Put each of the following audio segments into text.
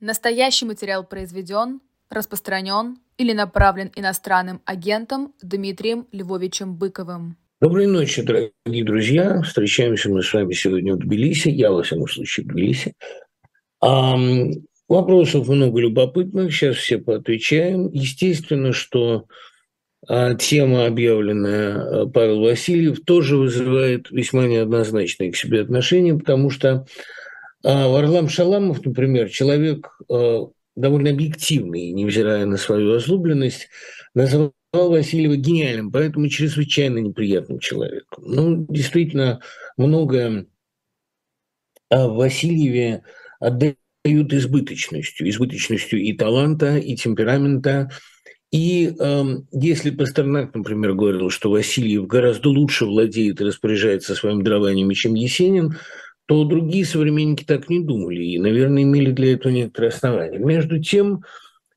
Настоящий материал произведен, распространен или направлен иностранным агентом Дмитрием Львовичем Быковым. Доброй ночи, дорогие друзья. Встречаемся мы с вами сегодня в Тбилиси. Я, во всяком случае, в Тбилиси. А, вопросов много любопытных. Сейчас все поотвечаем. Естественно, что а, тема, объявленная а, Павел Васильев, тоже вызывает весьма неоднозначные к себе отношения, потому что а Варлам Шаламов, например, человек э, довольно объективный, невзирая на свою озлобленность, называл Васильева гениальным, поэтому чрезвычайно неприятным человеком. Ну, действительно, многое о Васильеве отдают избыточностью, избыточностью и таланта, и темперамента. И э, если Пастернак, например, говорил, что Васильев гораздо лучше владеет и распоряжается своим дарованиями, чем Есенин, то другие современники так не думали и, наверное, имели для этого некоторые основания. Между тем,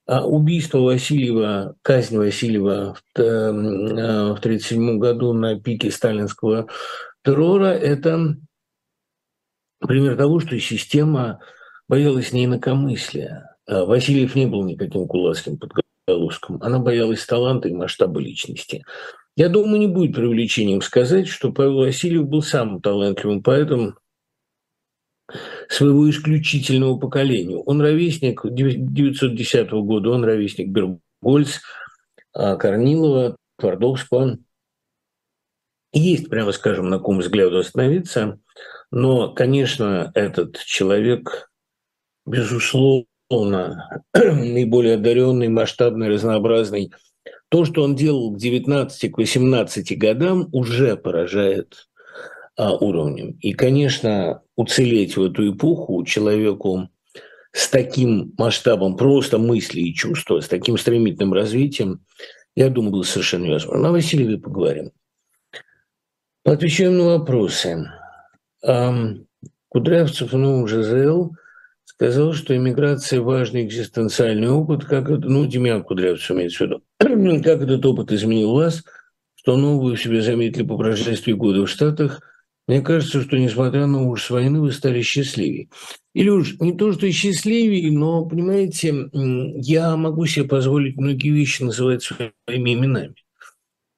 а, убийство Васильева, казнь Васильева в 1937 а, году на пике сталинского террора – это пример того, что система боялась не инакомыслия. А Васильев не был никаким кулацким подголоском. Она боялась таланта и масштаба личности. Я думаю, не будет преувеличением сказать, что Павел Васильев был самым талантливым поэтом своего исключительного поколения. Он ровесник 1910 года, он ровесник Бергольц, а, Корнилова, Твардовского. Есть, прямо скажем, на ком взгляду остановиться, но, конечно, этот человек, безусловно, наиболее одаренный, масштабный, разнообразный. То, что он делал к 19-18 годам, уже поражает а, уровнем. И, конечно, уцелеть в эту эпоху человеку с таким масштабом просто мысли и чувства, с таким стремительным развитием, я думаю, было совершенно невозможно. О Васильеве поговорим. Отвечаем на вопросы. Кудрявцев в новом ЖЗЛ сказал, что иммиграция – важный экзистенциальный опыт, как это, ну, Демьян Кудрявцев имеется в виду, как этот опыт изменил вас, что новую в себе заметили по прошествии года в Штатах – мне кажется, что несмотря на ужас войны, вы стали счастливее. Или уж не то, что счастливее, но, понимаете, я могу себе позволить многие вещи называть своими именами.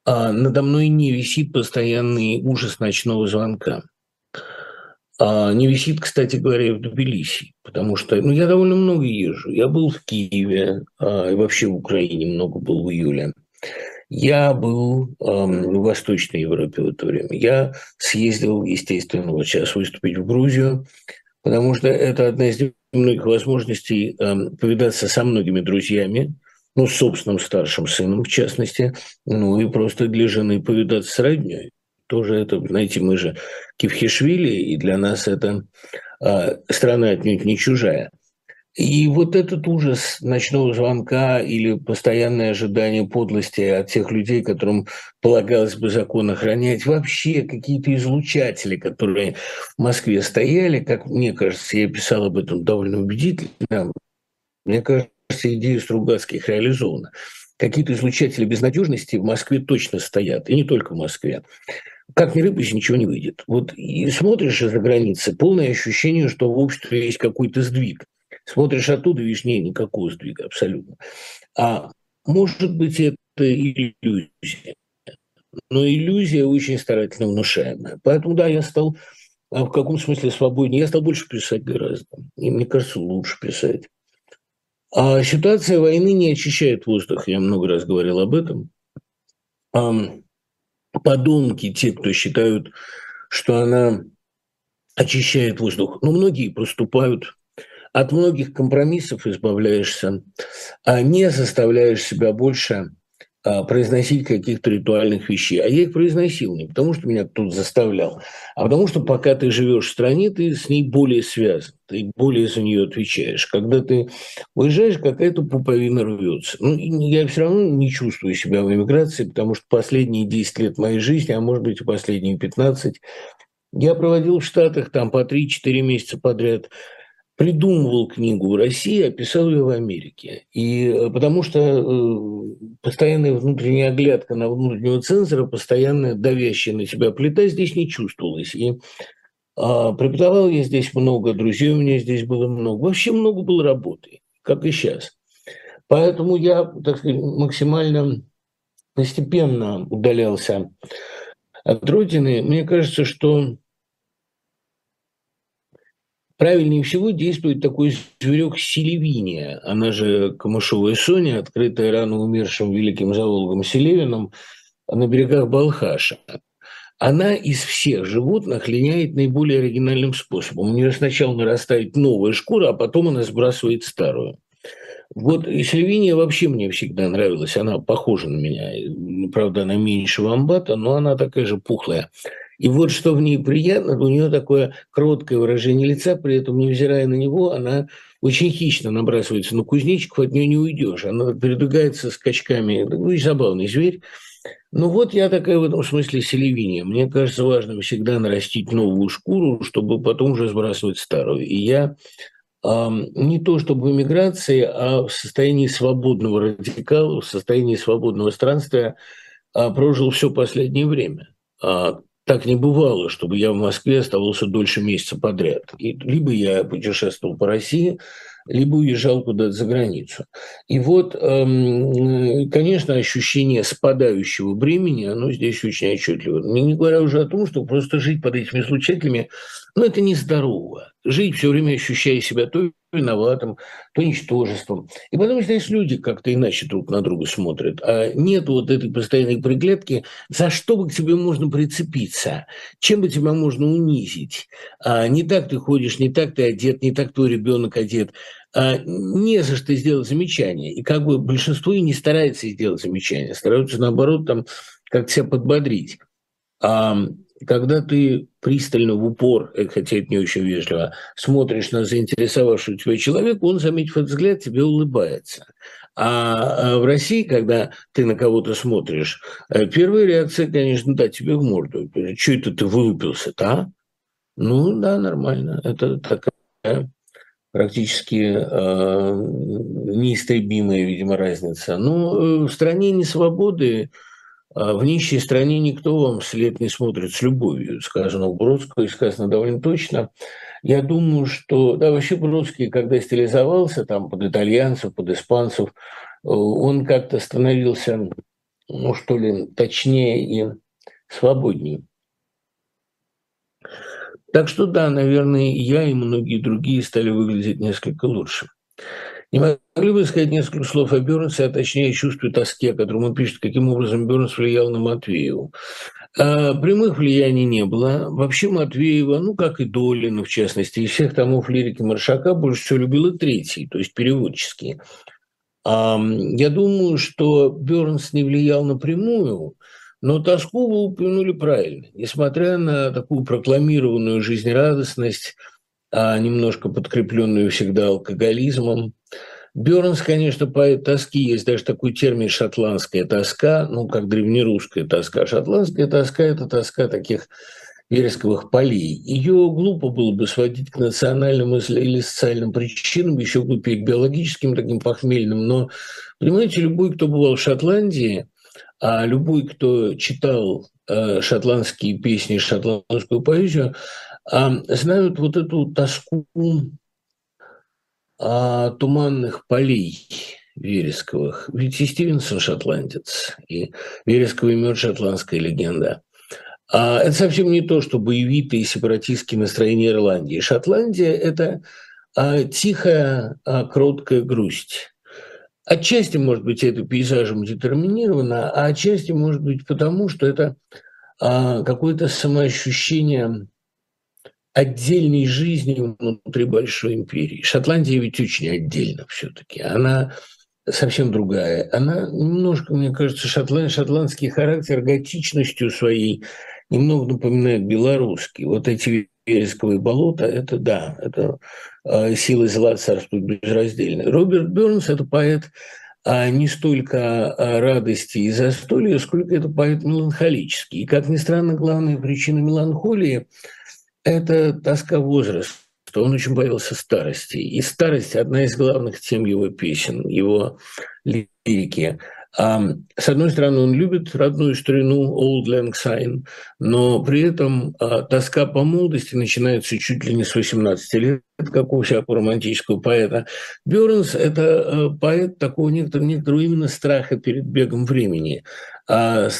А надо мной не висит постоянный ужас ночного звонка. А не висит, кстати говоря, в Тбилиси, потому что ну, я довольно много езжу. Я был в Киеве, а, и вообще в Украине много был в июле. Я был эм, в Восточной Европе в это время. Я съездил, естественно, вот сейчас выступить в Грузию, потому что это одна из многих возможностей эм, повидаться со многими друзьями, ну, с собственным старшим сыном, в частности, ну, и просто для жены повидаться с родней. Тоже это, знаете, мы же Кивхишвили, и для нас это э, страна отнюдь не чужая – и вот этот ужас ночного звонка или постоянное ожидание подлости от тех людей, которым полагалось бы закон охранять, вообще какие-то излучатели, которые в Москве стояли, как мне кажется, я писал об этом довольно убедительно, мне кажется, идея Стругацких реализована. Какие-то излучатели безнадежности в Москве точно стоят, и не только в Москве. Как ни рыба, ничего не выйдет. Вот и смотришь из-за границы, полное ощущение, что в обществе есть какой-то сдвиг – Смотришь оттуда, видишь, нет никакого сдвига абсолютно. А может быть, это иллюзия. Но иллюзия очень старательно внушаемая. Поэтому, да, я стал а в каком смысле свободнее. Я стал больше писать гораздо. И мне кажется, лучше писать. А ситуация войны не очищает воздух. Я много раз говорил об этом. А подонки, те, кто считают, что она очищает воздух. Но многие проступают от многих компромиссов избавляешься, а не заставляешь себя больше а, произносить каких-то ритуальных вещей. А я их произносил не потому, что меня тут заставлял, а потому что пока ты живешь в стране, ты с ней более связан, ты более за нее отвечаешь. Когда ты уезжаешь, какая-то пуповина рвется. Ну, я все равно не чувствую себя в эмиграции, потому что последние 10 лет моей жизни, а может быть и последние 15, я проводил в Штатах там по 3-4 месяца подряд – придумывал книгу в России, а писал ее в Америке. И э, потому что э, постоянная внутренняя оглядка на внутреннего цензора, постоянная давящая на себя плита здесь не чувствовалась. И А, преподавал я здесь много, друзей у меня здесь было много. Вообще много было работы, как и сейчас. Поэтому я, так сказать, максимально постепенно удалялся от родины. Мне кажется, что правильнее всего действует такой зверек Селевиния, она же Камышовая Соня, открытая рано умершим великим зоологом Селевиным на берегах Балхаша. Она из всех животных линяет наиболее оригинальным способом. У нее сначала нарастает новая шкура, а потом она сбрасывает старую. Вот Сильвиния вообще мне всегда нравилась. Она похожа на меня. Правда, она меньше вамбата, но она такая же пухлая. И вот что в ней приятно, у нее такое кроткое выражение лица, при этом, невзирая на него, она очень хищно набрасывается на кузнечиков, от нее не уйдешь. Она передвигается скачками. Ну и забавный зверь. Ну вот я такая в этом смысле селевиния. Мне кажется важным всегда нарастить новую шкуру, чтобы потом уже сбрасывать старую. И я не то чтобы в эмиграции, а в состоянии свободного радикала, в состоянии свободного странствия а, прожил все последнее время. А, так не бывало, чтобы я в Москве оставался дольше месяца подряд. И либо я путешествовал по России, либо уезжал куда-то за границу. И вот, эм, конечно, ощущение спадающего бремени, оно здесь очень отчетливо. Не говоря уже о том, что просто жить под этими случайными, ну, это нездорово. Жить все время ощущая себя то виноватым, то ничтожеством. И потом здесь люди как-то иначе друг на друга смотрят. А нет вот этой постоянной приглядки, за что бы к тебе можно прицепиться, чем бы тебя можно унизить. А не так ты ходишь, не так ты одет, не так твой ребенок одет. А не за что сделать замечание. И как бы большинство и не старается сделать замечание, стараются наоборот там как себя подбодрить. Когда ты пристально в упор, э, хотя это не очень вежливо, смотришь на заинтересовавшего тебя человека, он, заметив этот взгляд, тебе улыбается. А, а в России, когда ты на кого-то смотришь, э, первая реакция, конечно, да, тебе в морду. Что это ты вылупился-то, а? Ну, да, нормально. Это такая практически э, неистребимая, видимо, разница. Ну, э, в стране несвободы а в нищей стране никто вам след не смотрит с любовью, сказано у Бродского, и сказано довольно точно. Я думаю, что, да, вообще Бродский, когда стилизовался там под итальянцев, под испанцев, э, он как-то становился, ну что ли, точнее и свободнее. Так что да, наверное, я и многие другие стали выглядеть несколько лучше. Не могли бы сказать несколько слов о Бернсе, а точнее чувстве тоски, о котором он пишет, каким образом Бернс влиял на Матвееву. А, прямых влияний не было. Вообще Матвеева, ну, как и Долина, в частности, из всех томов лирики Маршака больше всего любила третий, то есть переводческий. А, я думаю, что Бернс не влиял напрямую, но тоску вы упомянули правильно. Несмотря на такую прокламированную жизнерадостность, немножко подкрепленную всегда алкоголизмом, Бернс, конечно, поэт тоски, есть даже такой термин «шотландская тоска», ну, как древнерусская тоска. Шотландская тоска – это тоска таких вересковых полей. Ее глупо было бы сводить к национальным или социальным причинам, еще глупее к биологическим, таким похмельным. Но, понимаете, любой, кто бывал в Шотландии, а любой, кто читал э, шотландские песни, шотландскую поэзию, знают вот эту тоску а, туманных полей вересковых. Ведь и Стивенсон шотландец, и вересковый мед шотландская легенда. А это совсем не то, что боевитые сепаратистские настроения Ирландии. Шотландия – это а, тихая, а, кроткая грусть. Отчасти, может быть, это пейзажем детерминировано, а отчасти, может быть, потому, что это а, какое-то самоощущение отдельной жизни внутри большой империи. Шотландия ведь очень отдельно все-таки. Она совсем другая. Она немножко, мне кажется, шотланд, шотландский характер готичностью своей немного напоминает белорусский. Вот эти вересковые болота, это да, это э, силы зла царствуют безраздельно. Роберт Бернс – это поэт а не столько радости и застолья, сколько это поэт меланхолический. И, как ни странно, главная причина меланхолии – это тоска возраста. Он очень боялся старости. И старость – одна из главных тем его песен, его лирики. С одной стороны, он любит родную старину Old Lang Syne, но при этом а, тоска по молодости начинается чуть ли не с 18 лет, как у всякого романтического поэта. Бёрнс – это э, поэт такого некоторого, некоторого именно страха перед бегом времени, а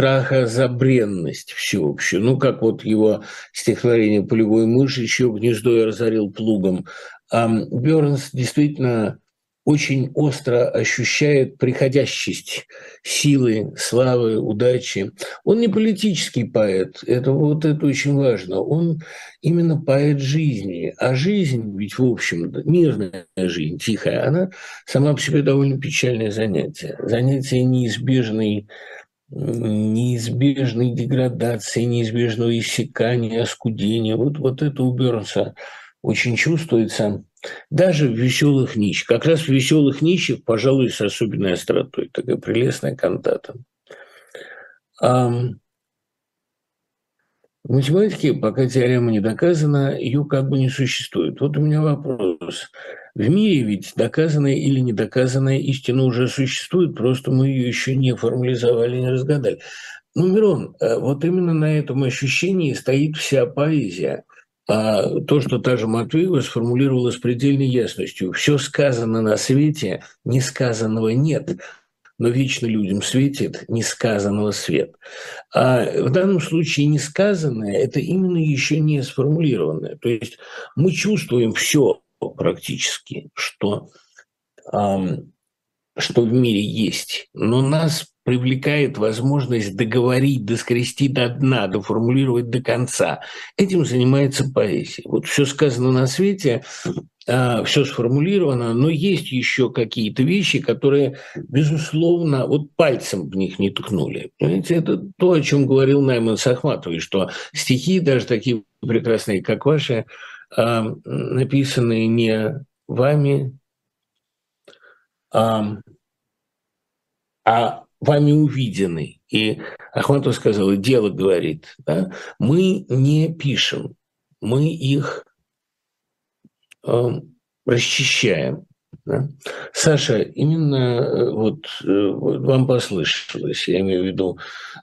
страха за бренность всеобщую. Ну, как вот его стихотворение «Полевой мышь», «Еще гнездо я разорил плугом». Бёрнс действительно очень остро ощущает приходящесть силы, славы, удачи. Он не политический поэт, это вот это очень важно. Он именно поэт жизни. А жизнь, ведь в общем, мирная жизнь, тихая, она сама по себе довольно печальное занятие. Занятие неизбежной неизбежной деградации, неизбежного иссякания, оскудения. Вот, вот это у Бернса очень чувствуется даже в веселых нищих. Как раз в веселых нищих, пожалуй, с особенной остротой. Такая прелестная кантата. А в математике, пока теорема не доказана, ее как бы не существует. Вот у меня вопрос. В мире ведь доказанная или недоказанная истина уже существует, просто мы ее еще не формализовали, не разгадали. Ну, Мирон, э, вот именно на этом ощущении стоит вся поэзия – а то, что та же Матвеева сформулировала с предельной ясностью. Все сказано на свете, несказанного нет, но вечно людям светит несказанного свет. А в данном случае несказанное – это именно еще не сформулированное. То есть мы чувствуем все практически, что, что в мире есть, но нас привлекает возможность договорить, доскрести до дна, доформулировать до конца. Этим занимается поэзия. Вот все сказано на свете, а, все сформулировано, но есть еще какие-то вещи, которые, безусловно, вот пальцем в них не ткнули. Понимаете, это то, о чем говорил Найман Сахматовой, что стихи, даже такие прекрасные, как ваши, а, написанные не вами, а, а вами увидены. И Ахматов сказал, и дело говорит, да, мы не пишем, мы их э, расчищаем. Да? Саша, именно э, вот, э, вот вам послышалось, я имею в виду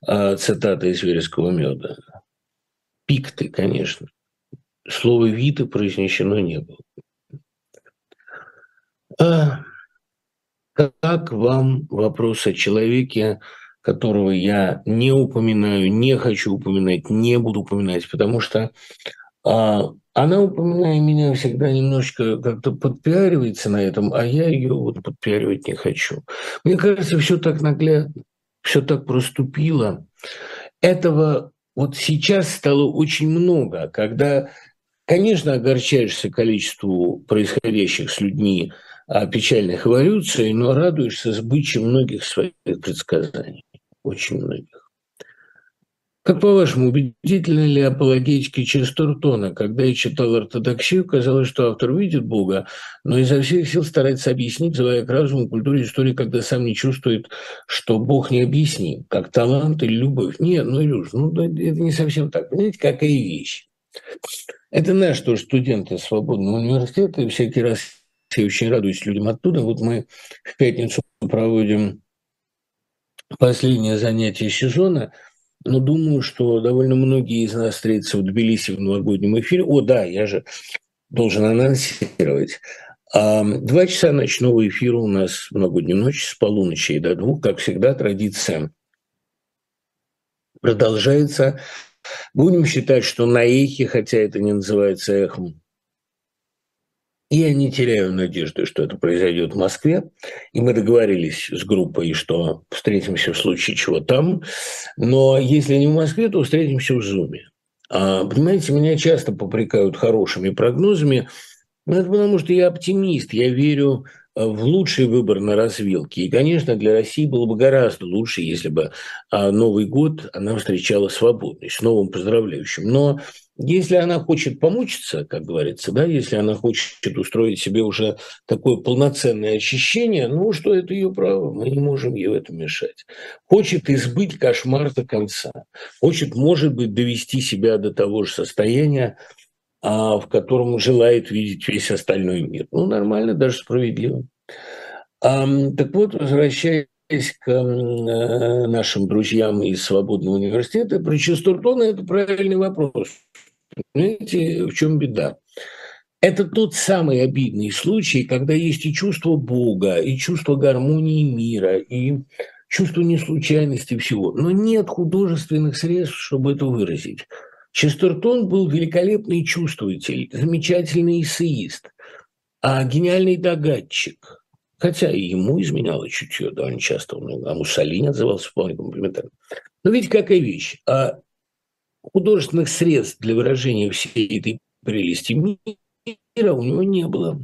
э, цитата из «Вереского меда». Пикты, конечно. Слово «виты» произнесено не было. А, как вам вопрос о человеке, которого я не упоминаю, не хочу упоминать, не буду упоминать, потому что а, она, упоминая меня, всегда немножечко как-то подпиаривается на этом, а я ее вот подпиаривать не хочу. Мне кажется, все так наглядно, все так проступило. Этого вот сейчас стало очень много, когда, конечно, огорчаешься количеству происходящих с людьми о печальных эволюций, но радуешься сбыче многих своих предсказаний, очень многих. Как по-вашему, убедительны ли апологетики Честертона? Когда я читал ортодоксию, казалось, что автор видит Бога, но изо всех сил старается объяснить, взывая к разуму, культуре, истории, когда сам не чувствует, что Бог не объясним, как талант или любовь. Нет, ну, Илюш, ну, это не совсем так. Понимаете, какая вещь? Это наш тоже студенты свободного университета, и всякий раз я очень радуюсь людям оттуда. Вот мы в пятницу проводим последнее занятие сезона, но думаю, что довольно многие из нас встретятся в Тбилиси в новогоднем эфире. О, да, я же должен анонсировать. А, два часа ночного эфира у нас в новогоднюю ночь с полуночи до двух, как всегда, традиция продолжается. Будем считать, что на эхе, хотя это не называется эхом, я не теряю надежды, что это произойдет в Москве. И мы договорились с группой, что встретимся в случае чего там. Но если не в Москве, то встретимся в Зуме. А, понимаете, меня часто попрекают хорошими прогнозами. Но это потому, что я оптимист. Я верю в лучший выбор на развилке. И, конечно, для России было бы гораздо лучше, если бы а, Новый год она встречала свободный, с новым поздравляющим. Но если она хочет помучиться, как говорится, да, если она хочет устроить себе уже такое полноценное очищение, ну что это ее право, мы не можем ей в этом мешать. Хочет избыть кошмар до конца, хочет, может быть, довести себя до того же состояния, а, в котором желает видеть весь остальной мир. Ну, нормально, даже справедливо. А, так вот, возвращаясь к э, нашим друзьям из Свободного университета, про Честертона – это правильный вопрос. Понимаете, в чем беда? Это тот самый обидный случай, когда есть и чувство Бога, и чувство гармонии мира, и чувство неслучайности всего. Но нет художественных средств, чтобы это выразить. Честертон был великолепный чувствователь, замечательный эссеист, а гениальный догадчик. Хотя и ему изменяло чутье довольно часто. Он а Муссолини отзывался вполне комплиментарно. Но видите, какая вещь. А художественных средств для выражения всей этой прелести мира у него не было.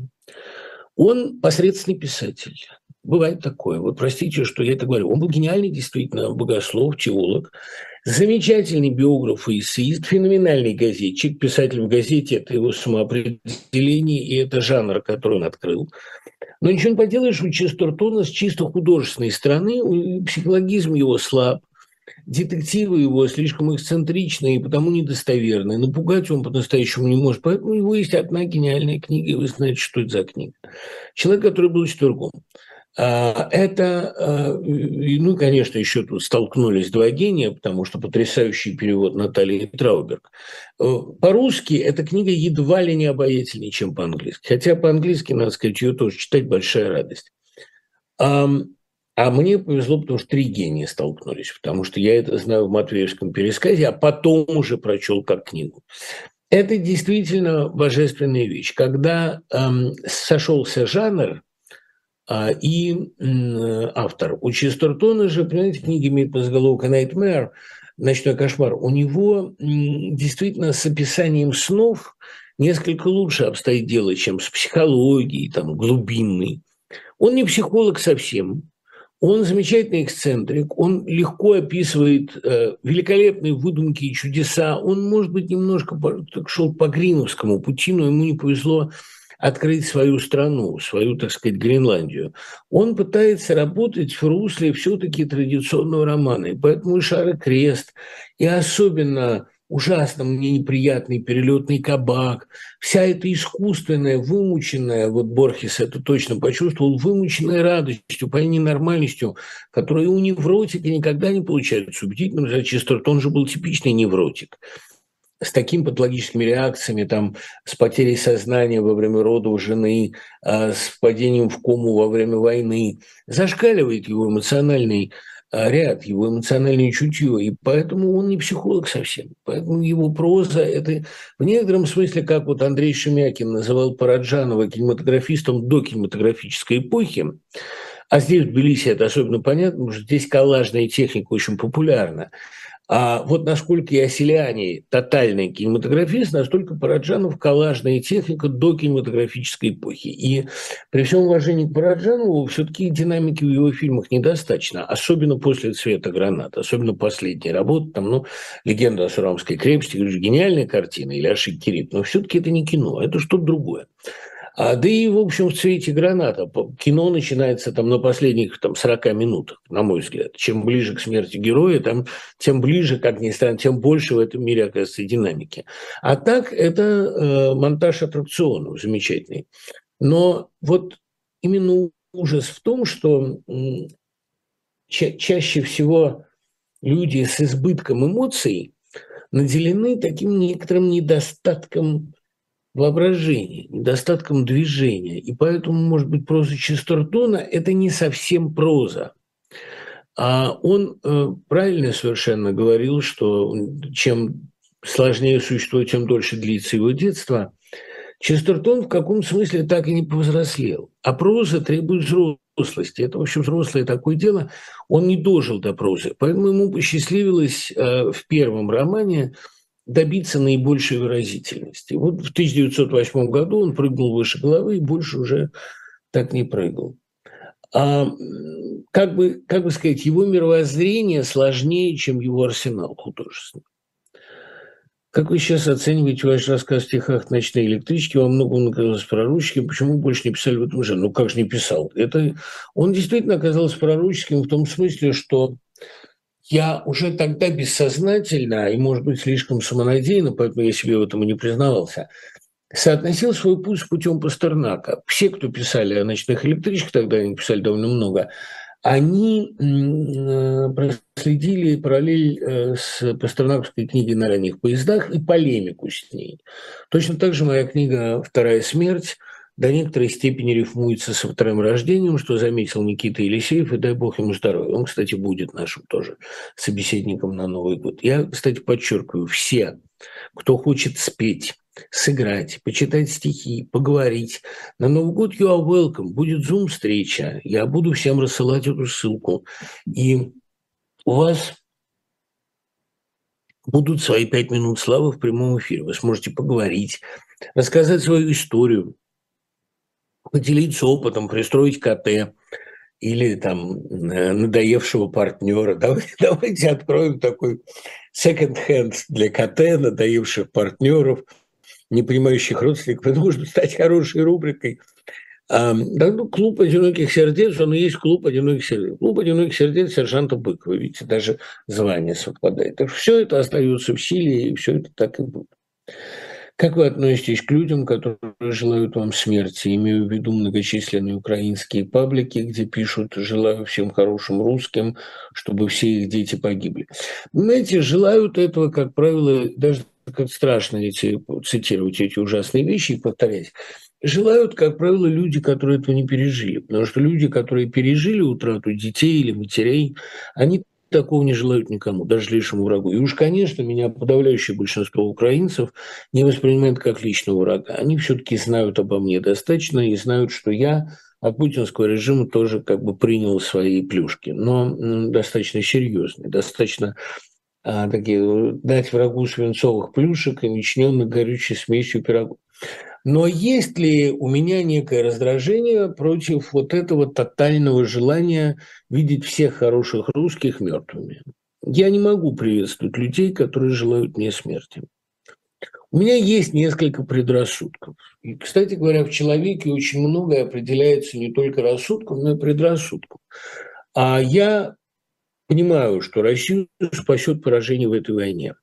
Он посредственный писатель. Бывает такое. Вот простите, что я это говорю. Он был гениальный, действительно, богослов, теолог, замечательный биограф и эссеист, феноменальный газетчик, писатель в газете – это его самоопределение, и это жанр, который он открыл. Но ничего не поделаешь, у Честертона с чисто художественной стороны психологизм его слаб, детективы его слишком эксцентричные и потому недостоверные. Напугать он по-настоящему не может. Поэтому у него есть одна гениальная книга, и вы знаете, что это за книга. Человек, который был четвергом. А, это, а, ну, конечно, еще тут столкнулись два гения, потому что потрясающий перевод Натальи Трауберг. Э, по-русски эта книга едва ли не обаятельнее, чем по-английски. Хотя по-английски, надо сказать, ее тоже читать большая радость. А, мне повезло, потому что три гения столкнулись, потому что я это знаю в Матвеевском пересказе, а потом уже прочел как книгу. Это действительно божественная вещь. Когда эм, сошелся жанр – и автор. У Честертона же, понимаете, книги имеет подзаголовок «Nightmare», «Ночной кошмар». У него действительно с описанием снов несколько лучше обстоит дело, чем с психологией, там, глубинной. Он не психолог совсем, он замечательный эксцентрик, он легко описывает э, великолепные выдумки и чудеса. Он, может быть, немножко шел по Гриновскому пути, но ему не повезло открыть свою страну, свою, так сказать, Гренландию. Он пытается работать в русле все-таки традиционного романа. И поэтому и «Шар и крест», и особенно ужасно мне неприятный перелетный кабак, вся эта искусственная, вымученная, вот Борхес это точно почувствовал, вымученная радостью, по ненормальностью, которая у невротика никогда не получается убедительным. Честертон же был типичный невротик с такими патологическими реакциями, там, с потерей сознания во время рода у жены, а, с впадением в кому во время войны, зашкаливает его эмоциональный а, ряд, его эмоциональное чутье, и поэтому он не психолог совсем. Поэтому его проза – это в некотором смысле, как вот Андрей Шемякин называл Параджанова кинематографистом до кинематографической эпохи, а здесь в Тбилиси это особенно понятно, потому что здесь коллажная техника очень популярна. А вот насколько Яселяне тотальный кинематографист, настолько Параджанов коллажная техника до кинематографической эпохи. И при всем уважении к Параджанову, все-таки динамики в его фильмах недостаточно, особенно после «Цвета гранат», особенно последняя работа, там, ну, «Легенда о Сурамской крепости», гениальная картина, или «Ашик Кирит», но все-таки это не кино, это что-то другое. А, да и, в общем, в цвете граната. Кино начинается там на последних там, 40 минутах, на мой взгляд. Чем ближе к смерти героя, там, тем ближе, как ни странно, тем больше в этом мире оказывается динамики. А так это э, монтаж аттракционов замечательный. Но вот именно ужас в том, что ча- чаще всего люди с избытком эмоций наделены таким некоторым недостатком воображения, недостатком движения. И поэтому, может быть, проза Честертона – это не совсем проза. А он э, правильно совершенно говорил, что чем сложнее существо, тем дольше длится его детство. Честертон в каком смысле так и не повзрослел. А проза требует взрослости. Это, в общем, взрослое такое дело. Он не дожил до прозы. Поэтому ему посчастливилось э, в первом романе – добиться наибольшей выразительности. Вот в 1908 году он прыгнул выше головы и больше уже так не прыгал. А, как, бы, как бы сказать, его мировоззрение сложнее, чем его арсенал художественный. Как вы сейчас оцениваете ваш рассказ в стихах «Ночные электрички»? Вам много он оказался пророческим. Почему больше не писали в этом жанре? Ну, как же не писал? Это... Он действительно оказался пророческим в том смысле, что я уже тогда бессознательно, и, может быть, слишком самонадеянно, поэтому я себе в этом и не признавался, соотносил свой путь с путем Пастернака. Все, кто писали о ночных электричках, тогда они писали довольно много, они э, проследили параллель э, с пастернаковской книгой «На ранних поездах» и полемику с ней. Точно так же моя книга «Вторая смерть» до некоторой степени рифмуется со вторым рождением, что заметил Никита Елисеев, и дай бог ему здоровья. Он, кстати, будет нашим тоже собеседником на Новый год. Я, кстати, подчеркиваю, все, кто хочет спеть, сыграть, почитать стихи, поговорить. На Новый год you are welcome. Будет зум-встреча. Я буду всем рассылать эту ссылку. И у вас будут свои пять минут славы в прямом эфире. Вы сможете поговорить, рассказать свою историю, поделиться опытом, пристроить КТ или там э, надоевшего партнера. Давайте, давайте откроем такой second-hand для КТ, надоевших партнеров – не понимающих родственников, это может стать хорошей рубрикой. А, ну, клуб одиноких сердец, он и есть клуб одиноких сердец. Клуб одиноких сердец сержанта Быкова, видите, даже звание совпадает. Так все это остается в силе, и все это так и будет. Как вы относитесь к людям, которые желают вам смерти? Имею в виду многочисленные украинские паблики, где пишут «желаю всем хорошим русским, чтобы все их дети погибли». Знаете, желают этого, как правило, даже как страшно эти, цитировать эти ужасные вещи и повторять, желают, как правило, люди, которые этого не пережили. Потому что люди, которые пережили утрату детей или матерей, они такого не желают никому, даже лишнему врагу. И уж, конечно, меня подавляющее большинство украинцев не воспринимают как личного врага. Они все-таки знают обо мне достаточно и знают, что я от путинского режима тоже как бы принял свои плюшки, но достаточно серьезные, достаточно а, такие, дать врагу свинцовых плюшек и начиненных горючей смесью пирогов. Но есть ли у меня некое раздражение против вот этого тотального желания видеть всех хороших русских мертвыми? Я не могу приветствовать людей, которые желают мне смерти. У меня есть несколько предрассудков. И, кстати говоря, в человеке очень многое определяется не только рассудком, но и предрассудком. А я понимаю, что Россию спасет поражение в этой войне.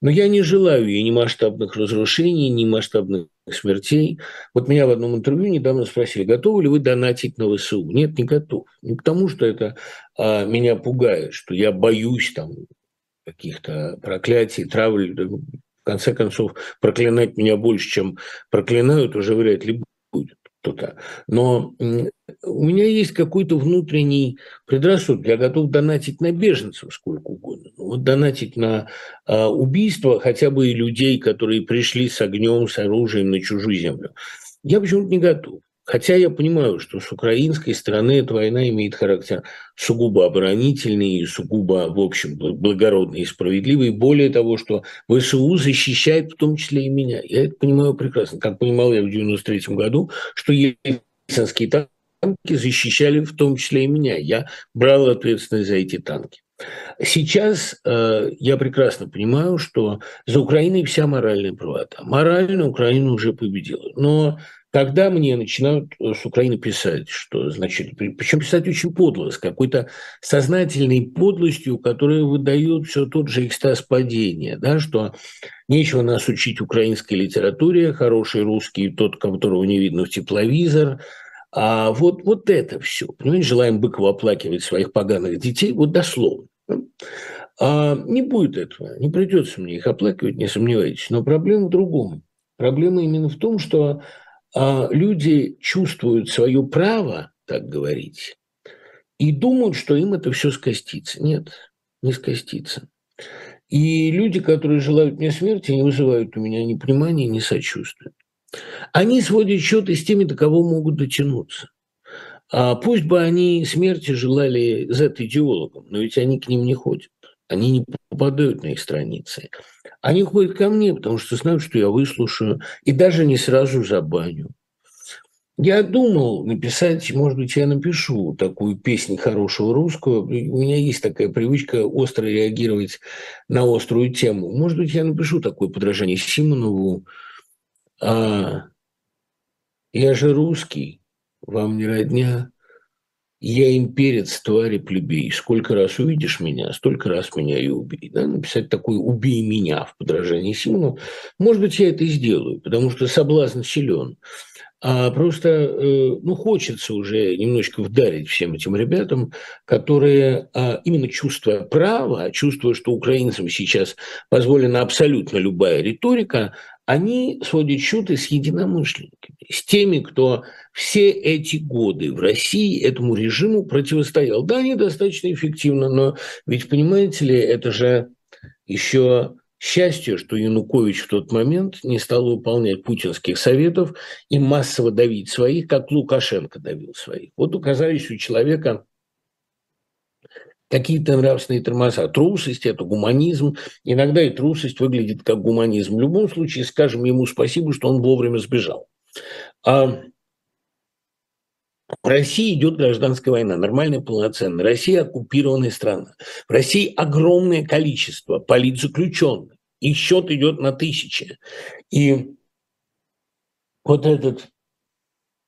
Но я не желаю ей ни масштабных разрушений, ни масштабных смертей. Вот меня в одном интервью недавно спросили, готовы ли вы донатить на ВСУ? Нет, не готов. Не потому, что это а, меня пугает, что я боюсь там каких-то проклятий, травли. В конце концов, проклинать меня больше, чем проклинают, уже вряд ли будет кто-то. Но у меня есть какой-то внутренний предрассудок. Я готов донатить на беженцев сколько угодно. Но вот донатить на а, убийство хотя бы и людей, которые пришли с огнем, с оружием на чужую землю. Я почему-то не готов. Хотя я понимаю, что с украинской стороны эта война имеет характер сугубо оборонительный и сугубо, в общем, благородный и справедливый. Более того, что ВСУ защищает в том числе и меня. Я это понимаю прекрасно. Как понимал я в 93 году, что ельцинские танки защищали в том числе и меня. Я брал ответственность за эти танки. Сейчас э, я прекрасно понимаю, что за Украиной вся моральная правота. Морально Украина уже победила. Но когда мне начинают э, с Украины писать, что, значит, причем писать очень подло, с какой-то сознательной подлостью, которая выдает все тот же экстаз падения, да, что нечего нас учить украинской литературе, хороший русский, тот, которого не видно в тепловизор, а вот, вот это все. Понимаете, желаем Быкова оплакивать своих поганых детей, вот дословно. А не будет этого, не придется мне их оплакивать, не сомневайтесь. Но проблема в другом. Проблема именно в том, что люди чувствуют свое право так говорить и думают, что им это все скостится. Нет, не скостится. И люди, которые желают мне смерти, не вызывают у меня ни понимания, ни сочувствия. Они сводят счеты с теми, до кого могут дотянуться. А пусть бы они смерти желали Z-идеологам, но ведь они к ним не ходят. Они не попадают на их страницы. Они ходят ко мне, потому что знают, что я выслушаю, и даже не сразу забаню. Я думал написать, может быть, я напишу такую песню хорошего русского. У меня есть такая привычка остро реагировать на острую тему. Может быть, я напишу такое подражание Симонову. А, я же русский, вам не родня. Я имперец, твари плебей. Сколько раз увидишь меня, столько раз меня и убей. Да? Написать такой «убей меня» в подражании Симону. Может быть, я это и сделаю, потому что соблазн силен. а просто, э, ну, хочется уже немножечко вдарить всем этим ребятам, которые а, именно чувствуя право, чувствуя, что украинцам сейчас позволена абсолютно любая риторика, они сводят счеты с единомышленниками, с теми, кто все эти годы в России этому режиму противостоял. Да, недостаточно эффективно, но ведь, понимаете ли, это же еще Счастье, что Янукович в тот момент не стал выполнять путинских советов и массово давить своих, как Лукашенко давил своих. Вот оказались у человека какие-то нравственные тормоза. Трусость – это гуманизм. Иногда и трусость выглядит как гуманизм. В любом случае, скажем ему спасибо, что он вовремя сбежал. А в России идет гражданская война, нормальная, полноценная. Россия оккупированная страна. В России огромное количество политзаключенных. И счет идет на тысячи. И вот этот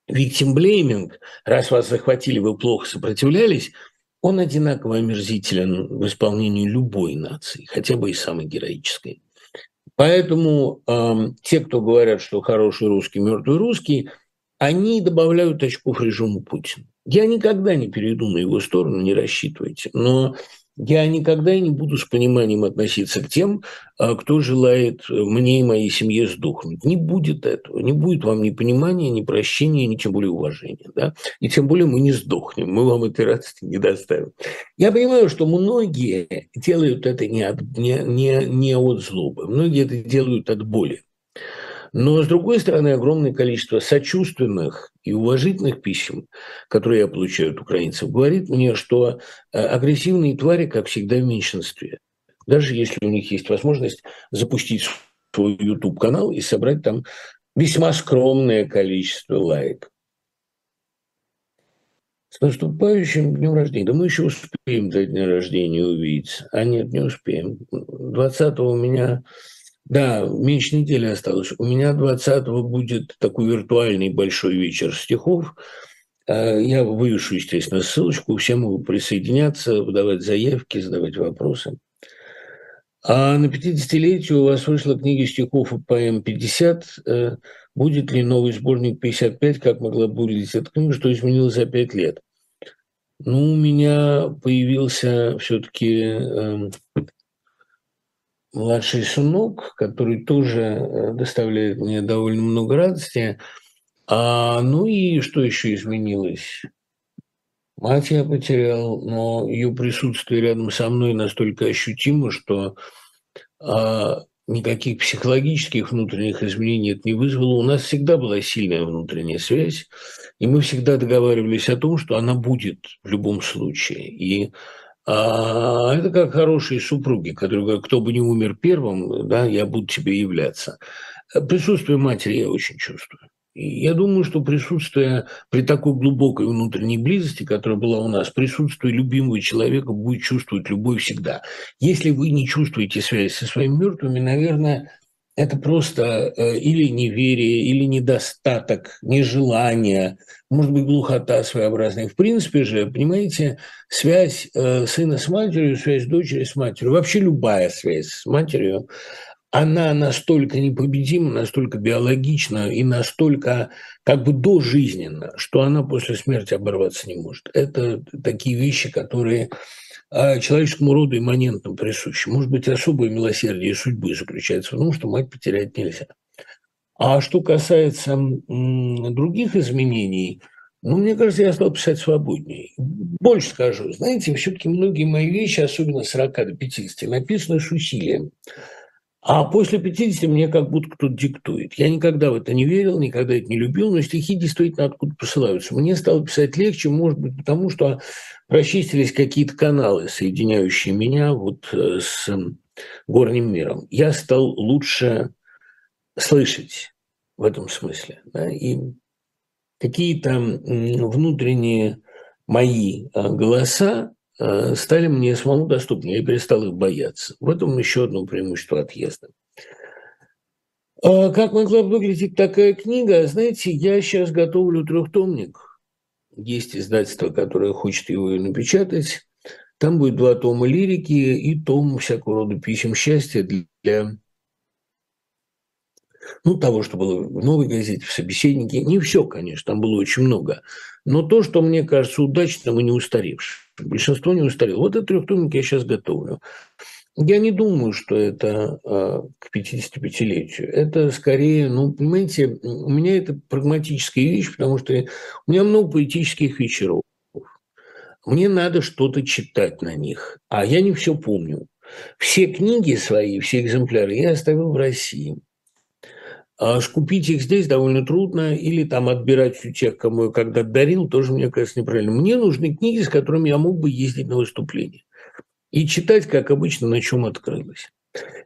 виктимблейминг, раз вас захватили, вы плохо сопротивлялись, он одинаково омерзителен в исполнении любой нации, хотя бы и самой героической. Поэтому э, те, кто говорят, что хороший русский, мертвый русский – они добавляют очков режиму Путина. Я никогда не перейду на его сторону, не рассчитывайте. Но я никогда не буду с пониманием относиться к тем, а, кто желает мне и моей семье сдохнуть. Не будет этого. Не будет вам ни понимания, ни прощения, ни тем более уважения. Да? И тем более мы не сдохнем. Мы вам этой радости не доставим. Я понимаю, что многие делают это не от, не, не, не от злобы. Многие это делают от боли. Но, с другой стороны, огромное количество сочувственных и уважительных писем, которые я получаю от украинцев, говорит мне, что э, агрессивные твари, как всегда, в меньшинстве. Даже если у них есть возможность запустить свой YouTube-канал и собрать там весьма скромное количество лайков. С наступающим днем рождения. Да мы еще успеем до дня рождения увидеться. А нет, не успеем. 20-го у меня да, меньше недели осталось. У меня 20-го будет такой виртуальный большой вечер стихов. А, я вывешу, естественно, ссылочку. Все могут присоединяться, выдавать заявки, задавать вопросы. А на 50-летие у вас вышла книга стихов и поэм 50. Э, будет ли новый сборник 55? Как могла выглядеть эта книга? Что изменилось за 5 лет? Ну, у меня появился все-таки эм, младший сынок, который тоже э, доставляет мне довольно много радости. А, ну и что еще изменилось? Мать я потерял, но ее присутствие рядом со мной настолько ощутимо, что а, никаких психологических внутренних изменений это не вызвало. У нас всегда была сильная внутренняя связь, и мы всегда договаривались о том, что она будет в любом случае. И а это как хорошие супруги, которые говорят, кто бы не умер первым, да, я буду тебе являться. Присутствие матери я очень чувствую. И я думаю, что присутствие при такой глубокой внутренней близости, которая была у нас, присутствие любимого человека будет чувствовать любой всегда. Если вы не чувствуете связь со своими мертвыми, наверное, это просто э, или неверие, или недостаток, нежелание, может быть, глухота своеобразная. В принципе же, понимаете, связь э, сына с матерью, связь дочери с матерью, вообще любая связь с матерью, она настолько непобедима, настолько биологична и настолько как бы дожизненна, что она после смерти оборваться не может. Это такие вещи, которые а человеческому роду имманентно присущи. Может быть, особое милосердие судьбы заключается в том, что мать потерять нельзя. А что касается других изменений, ну, мне кажется, я стал писать свободнее. Больше скажу. Знаете, все-таки многие мои вещи, особенно с 40 до 50, написаны с усилием. А после 50 мне как будто кто-то диктует. Я никогда в это не верил, никогда это не любил, но стихи действительно откуда посылаются. Мне стало писать легче, может быть, потому что прочистились какие-то каналы, соединяющие меня вот э, с горним миром. Я стал лучше слышать в этом смысле. Да? И какие-то внутренние мои а, голоса Э, стали мне самому доступны, я перестал их бояться. В этом еще одно преимущество отъезда. А как могла выглядеть такая книга? Знаете, я сейчас готовлю трехтомник. Есть издательство, которое хочет его напечатать. Там будет два тома лирики и том всякого рода писем счастья для ну, того, что было в «Новой газете», в «Собеседнике». Не все, конечно, там было очень много. Но то, что мне кажется удачным и не устаревшим. Большинство не устарело. Вот этот трехтомник я сейчас готовлю. Я не думаю, что это э, к 55-летию. Это скорее, ну, понимаете, у меня это прагматическая вещь, потому что у меня много поэтических вечеров. Мне надо что-то читать на них, а я не все помню. Все книги свои, все экземпляры я оставил в России. А купить их здесь довольно трудно, или там отбирать у тех, кому я когда-то дарил, тоже, мне кажется, неправильно. Мне нужны книги, с которыми я мог бы ездить на выступление и читать, как обычно, на чем открылось.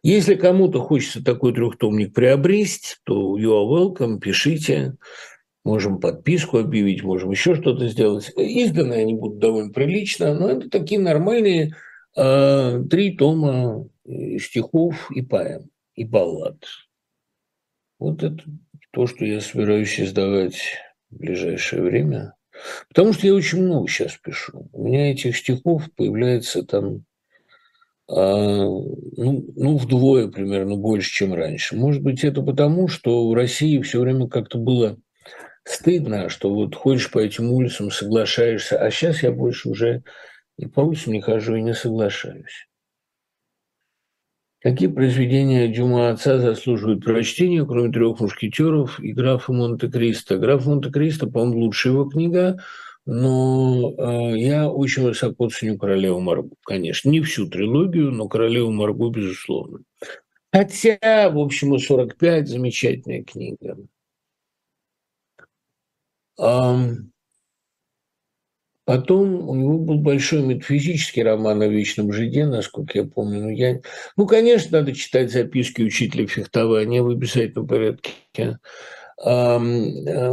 Если кому-то хочется такой трехтомник приобрести, то you are welcome, пишите. Можем подписку объявить, можем еще что-то сделать. Изданы они будут довольно прилично, но это такие нормальные э, три тома э, стихов и поэм, и баллад. Вот это то, что я собираюсь издавать в ближайшее время. Потому что я очень много сейчас пишу. У меня этих стихов появляется там а, ну, ну, вдвое примерно больше, чем раньше. Может быть, это потому, что в России все время как-то было стыдно, что вот ходишь по этим улицам, соглашаешься, а сейчас я больше уже и по улицам не хожу и не соглашаюсь. Какие произведения Дюма отца заслуживают прочтения, кроме трех мушкетеров и графа Монте-Кристо? Граф Монте-Кристо, по-моему, лучшая его книга – но э, я очень высоко ценю «Королеву Маргу», конечно. Не всю трилогию, но «Королеву Маргу», безусловно. Хотя, в общем, и 45 – замечательная книга. Потом у него был большой метафизический роман о вечном жиде, насколько я помню. Но я... Ну, конечно, надо читать записки учителя фехтования в обязательном порядке. Наверное,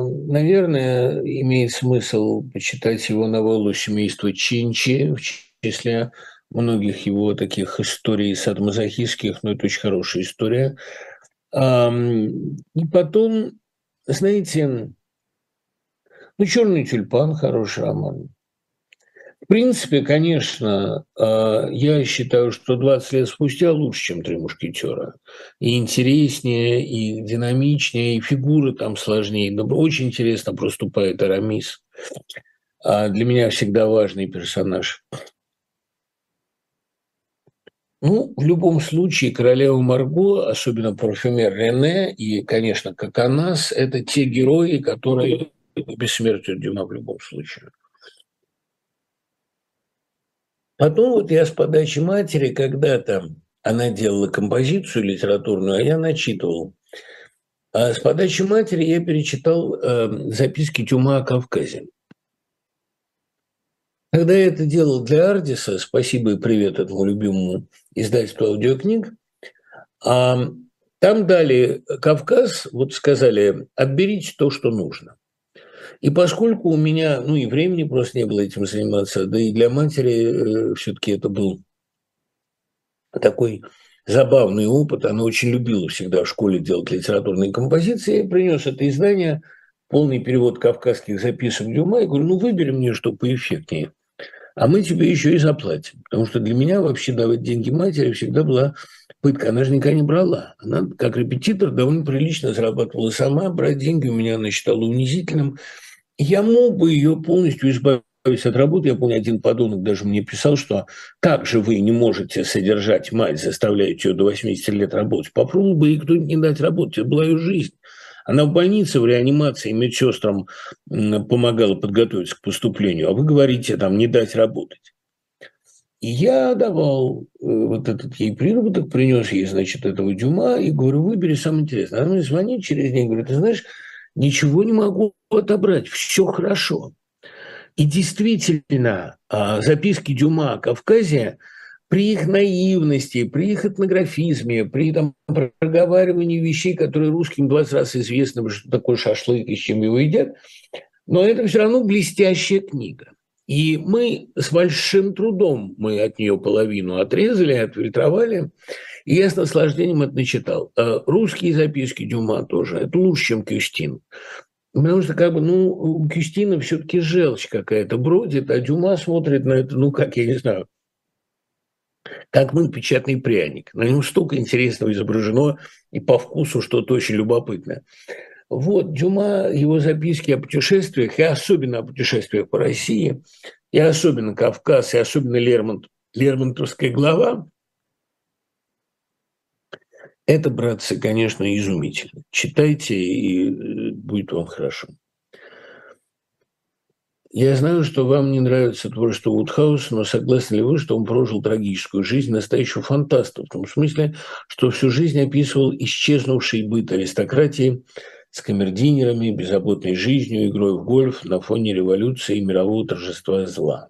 имеет смысл почитать его новеллу «Семейство Чинчи», в числе многих его таких историй садмазохистских, но это очень хорошая история. И потом, знаете, ну, «Черный тюльпан» – хороший роман. В принципе, конечно, а, я считаю, что 20 лет спустя лучше, чем «Три мушкетера». И интереснее, и динамичнее, и фигуры там сложнее. Очень интересно проступает Арамис. А для меня всегда важный персонаж. Ну, в любом случае, королева Марго, особенно парфюмер Рене и, конечно, Коконас – это те герои, которые бессмертию Дюма в любом случае. Потом вот я с подачи матери, когда-то она делала композицию литературную, а я начитывал. А с подачи матери я перечитал э, записки Тюма о Кавказе. Когда я это делал для Ардиса, спасибо и привет этому любимому издательству аудиокниг, а, там дали Кавказ, вот сказали, отберите то, что нужно. И поскольку у меня, ну и времени просто не было этим заниматься, да и для матери э, все-таки это был такой забавный опыт. Она очень любила всегда в школе делать литературные композиции. Я принес это издание, полный перевод кавказских записок Дюма, и говорю, ну выбери мне что поэффектнее. А мы тебе еще и заплатим. Потому что для меня вообще давать деньги матери всегда была пытка. Она же никогда не брала. Она, как репетитор, довольно прилично зарабатывала сама. Брать деньги у меня она считала унизительным. Я мог бы ее полностью избавить от работы. Я помню, один подонок даже мне писал, что как же вы не можете содержать мать, заставляете ее до 80 лет работать. Попробовал бы ей кто-нибудь не дать работать. Это была ее жизнь. Она в больнице, в реанимации медсестрам помогала подготовиться к поступлению, а вы говорите, там, не дать работать. И я давал э, вот этот ей приработок, принес ей, значит, этого Дюма и говорю, выбери самое интересное. Она мне звонит через день, говорит, ты знаешь, ничего не могу отобрать, все хорошо. И действительно, а, записки Дюма о Кавказе при их наивности, при их этнографизме, при там, проговаривании вещей, которые русским 20 раз известны, что такое шашлык и с чем его едят, но это все равно блестящая книга. И мы с большим трудом, мы от нее половину отрезали, отфильтровали, и я с наслаждением это начитал. А русские записки Дюма тоже, это лучше, чем Кюстин. Потому что, как бы, ну, у Кюстина все-таки желчь какая-то бродит, а Дюма смотрит на это, ну, как, я не знаю, как мы печатный пряник. На нем столько интересного изображено, и по вкусу что-то очень любопытное. Вот Дюма, его записки о путешествиях, и особенно о путешествиях по России, и особенно Кавказ, и особенно Лермонт, Лермонтовская глава, это, братцы, конечно, изумительно. Читайте, и э, будет вам хорошо. Я знаю, что вам не нравится творчество Вудхауса, но согласны ли вы, что он прожил трагическую жизнь настоящего фантаста, в том смысле, что всю жизнь описывал исчезнувший быт аристократии с камердинерами, беззаботной жизнью, игрой в гольф на фоне революции и мирового торжества зла?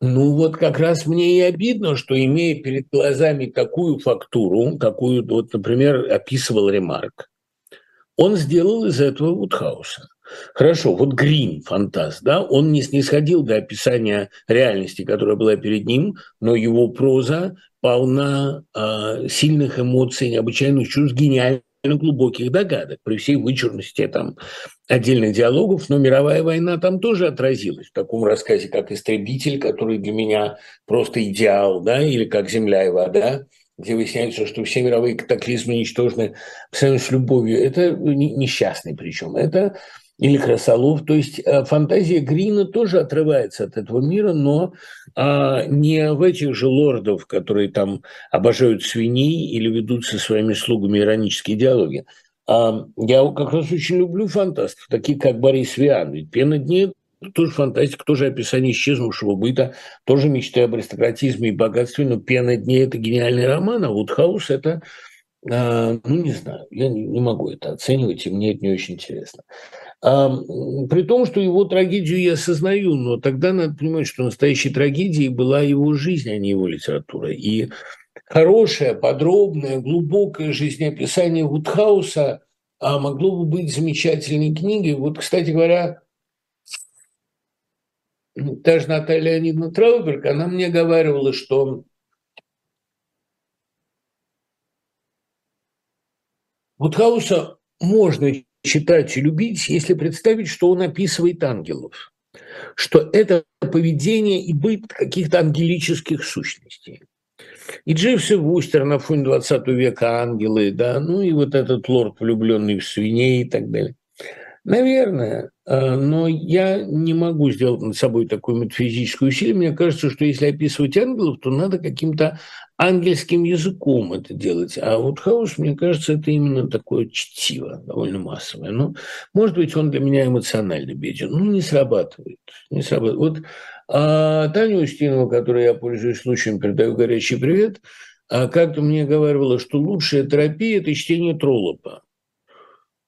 Ну вот как раз мне и обидно, что имея перед глазами такую фактуру, какую, вот, например, описывал Ремарк, он сделал из этого Вудхауса. Хорошо, вот Грин, фантаст, да, он не снисходил до описания реальности, которая была перед ним, но его проза полна э, сильных эмоций, необычайных чувств, гениальных глубоких догадок, при всей вычурности там отдельных диалогов, но мировая война там тоже отразилась в таком рассказе, как «Истребитель», который для меня просто идеал, да, или как «Земля и вода», где выясняется, что все мировые катаклизмы уничтожены абсолютно с любовью. Это несчастный причем. Это или Красолов. То есть э, фантазия Грина тоже отрывается от этого мира, но а, не в этих же лордов, которые там обожают свиней или ведут со своими слугами иронические диалоги. А, я как раз очень люблю фантастов, такие как Борис Виан. Ведь «Пена дней» тоже фантастика, тоже описание исчезнувшего быта, тоже мечты об аристократизме и богатстве, но «Пена дней» – это гениальный роман, а «Вудхаус» – это а, ну, не знаю, я не могу это оценивать, и мне это не очень интересно. При том, что его трагедию я осознаю, но тогда надо понимать, что настоящей трагедией была его жизнь, а не его литература. И хорошее, подробное, глубокое жизнеописание Вудхауса а могло бы быть замечательной книгой. Вот, кстати говоря, та же Наталья Леонидовна Трауберг, она мне говорила, что Вудхауса можно читать и любить, если представить, что он описывает ангелов, что это поведение и быт каких-то ангелических сущностей. И Дживс и Вустер на фоне 20 века ангелы, да, ну и вот этот лорд, влюбленный в свиней и так далее. Наверное, но я не могу сделать над собой такую метафизическую усилие. Мне кажется, что если описывать ангелов, то надо каким-то ангельским языком это делать. А вот хаос, мне кажется, это именно такое чтиво, довольно массовое. Ну, может быть, он для меня эмоционально беден. Ну, не срабатывает. Не срабатывает. Вот а Таня Устинова, которой я пользуюсь случаем, передаю горячий привет, а как-то мне говорила, что лучшая терапия – это чтение Троллопа.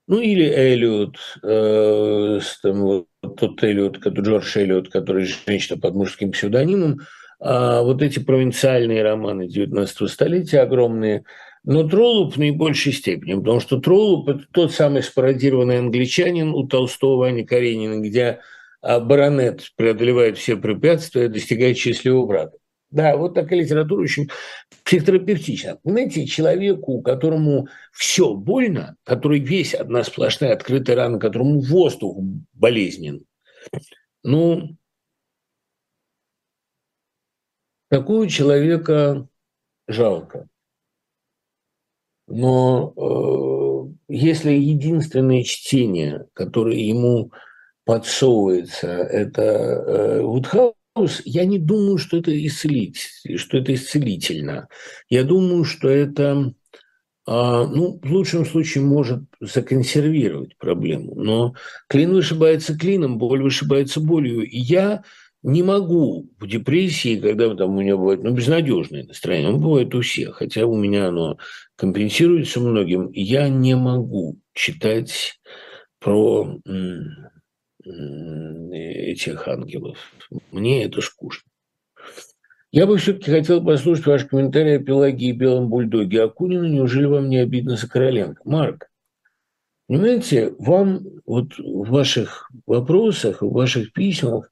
Ну, или Эллиот, э, там, вот, тот Эллиот, Джордж Эллиот, который женщина под мужским псевдонимом, а вот эти провинциальные романы 19 столетия огромные, но Троллоп в наибольшей степени, потому что Троллоп – это тот самый спародированный англичанин у Толстого, а не Каренина, где а, баронет преодолевает все препятствия, достигает счастливого брака. Да, вот такая литература очень психотерапевтична. Понимаете, человеку, которому все больно, который весь одна сплошная открытая рана, которому воздух болезнен, ну, такого человека жалко. Но э, если единственное чтение, которое ему подсовывается, это э, Вудхаус, я не думаю, что это исцелить, что это исцелительно. Я думаю, что это, а, ну, в лучшем случае может законсервировать проблему. Но клин вышибается клином, боль вышибается болью. И я не могу в депрессии, когда там у меня бывает ну, безнадежное настроение, оно бывает у всех, хотя у меня оно компенсируется многим, я не могу читать про этих ангелов. Мне это скучно. Я бы все-таки хотел послушать ваш комментарий о Пелагии и Белом Бульдоге Акунину. Неужели вам не обидно за Короленко? Марк, понимаете, вам вот в ваших вопросах, в ваших письмах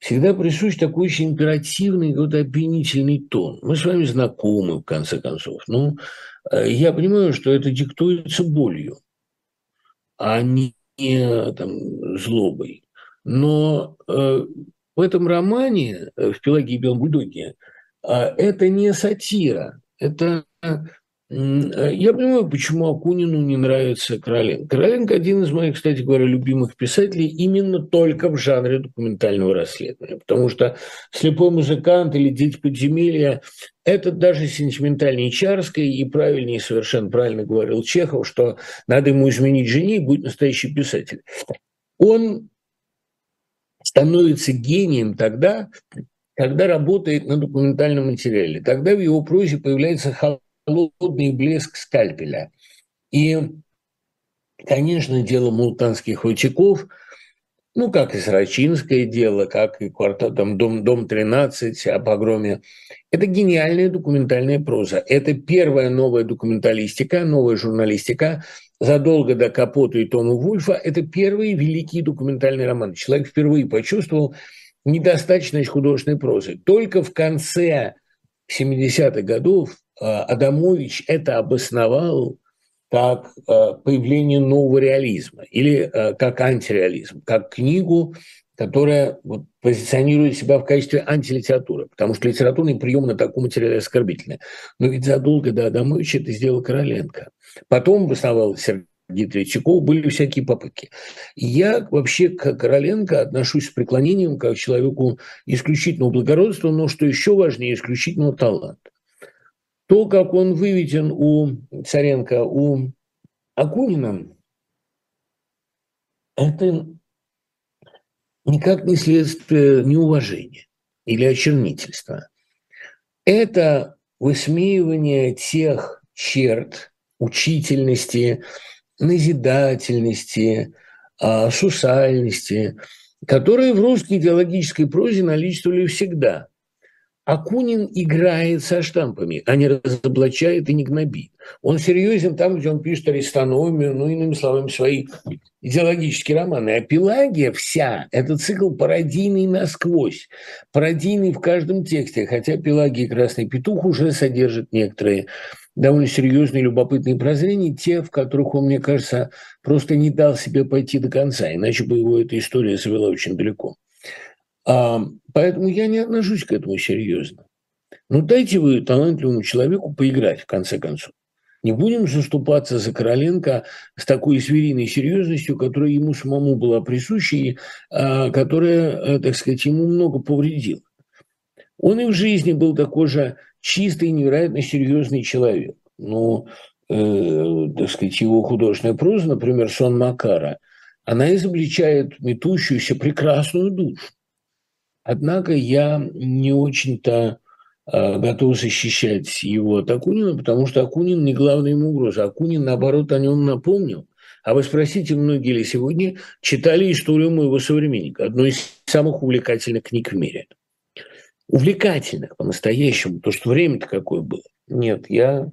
всегда присущ такой очень императивный, какой-то обвинительный тон. Мы с вами знакомы, в конце концов. Ну, э, я понимаю, что это диктуется болью, а не там, злобой. Но э, в этом романе, э, в «Пелаге и белом бульдоге», а, это не сатира, это я понимаю, почему Акунину не нравится Короленко. Короленко один из моих, кстати говоря, любимых писателей именно только в жанре документального расследования. Потому что «Слепой музыкант» или «Дети подземелья» – это даже сентиментальнее Чарской и правильнее, совершенно правильно говорил Чехов, что надо ему изменить жене и будет настоящий писатель. Он становится гением тогда, когда работает на документальном материале. Тогда в его прозе появляется холодный блеск скальпеля. И, конечно, дело мултанских вытеков, ну, как и Срачинское дело, как и квартал, там, дом, дом 13 о погроме, это гениальная документальная проза. Это первая новая документалистика, новая журналистика, задолго до Капота и Тома Вульфа, это первый великий документальный роман. Человек впервые почувствовал недостаточность художественной прозы. Только в конце 70-х годов Адамович это обосновал как а, появление нового реализма или а, как антиреализм, как книгу, которая вот, позиционирует себя в качестве антилитературы, потому что литературный прием на таком материале оскорбительный. Но ведь задолго до Адамовича это сделал Короленко. Потом обосновал Сергей Третьяков, были всякие попытки. Я вообще к Короленко отношусь с преклонением как к человеку исключительного благородства, но, что еще важнее, исключительного таланта. То, как он выведен у Царенко, у Акунина, это никак не следствие неуважения или очернительства. Это высмеивание тех черт учительности, назидательности, а, сусальности, которые в русской идеологической прозе наличествовали всегда – Акунин играет со штампами, а не разоблачает и не гнобит. Он серьезен там, где он пишет аристономию, ну, иными словами, свои идеологические романы. А Пелагия вся – это цикл пародийный насквозь, пародийный в каждом тексте, хотя Пелагия и Красный Петух уже содержат некоторые довольно серьезные любопытные прозрения, те, в которых он, мне кажется, просто не дал себе пойти до конца, иначе бы его эта история завела очень далеко. Поэтому я не отношусь к этому серьезно. Ну, дайте вы талантливому человеку поиграть, в конце концов. Не будем заступаться за Короленко с такой звериной серьезностью, которая ему самому была присуща и а, которая, э, так сказать, ему много повредила. Он и в жизни был такой же чистый, невероятно серьезный человек. Но, э, так сказать, его художественная проза, например, «Сон Макара», она изобличает метущуюся прекрасную душу. Однако я не очень-то э, готов защищать его от Акунина, потому что Акунин не главная ему угроза. Акунин, наоборот, о нем напомнил. А вы спросите, многие ли сегодня читали историю моего современника, одной из самых увлекательных книг в мире. Увлекательных по-настоящему, то что время-то какое было. Нет, я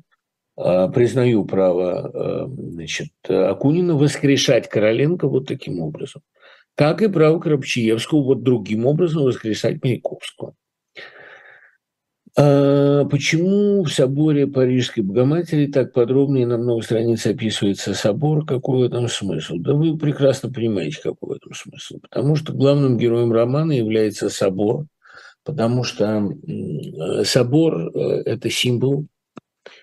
э, признаю право э, значит, Акунина воскрешать Короленко вот таким образом – как и право Коробчиевского вот другим образом воскресать Маяковского. А почему в соборе Парижской Богоматери так подробно и на много страниц описывается собор? Какой в этом смысл? Да вы прекрасно понимаете, какой в этом смысл. Потому что главным героем романа является собор, потому что собор э, – это символ,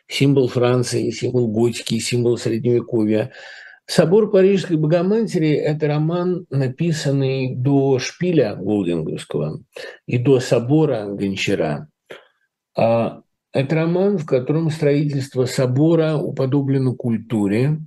символ Франции, символ готики, символ Средневековья – Собор Парижской Богоматери – это роман, написанный до шпиля Голдинговского и до собора Гончара. А это роман, в котором строительство собора уподоблено культуре,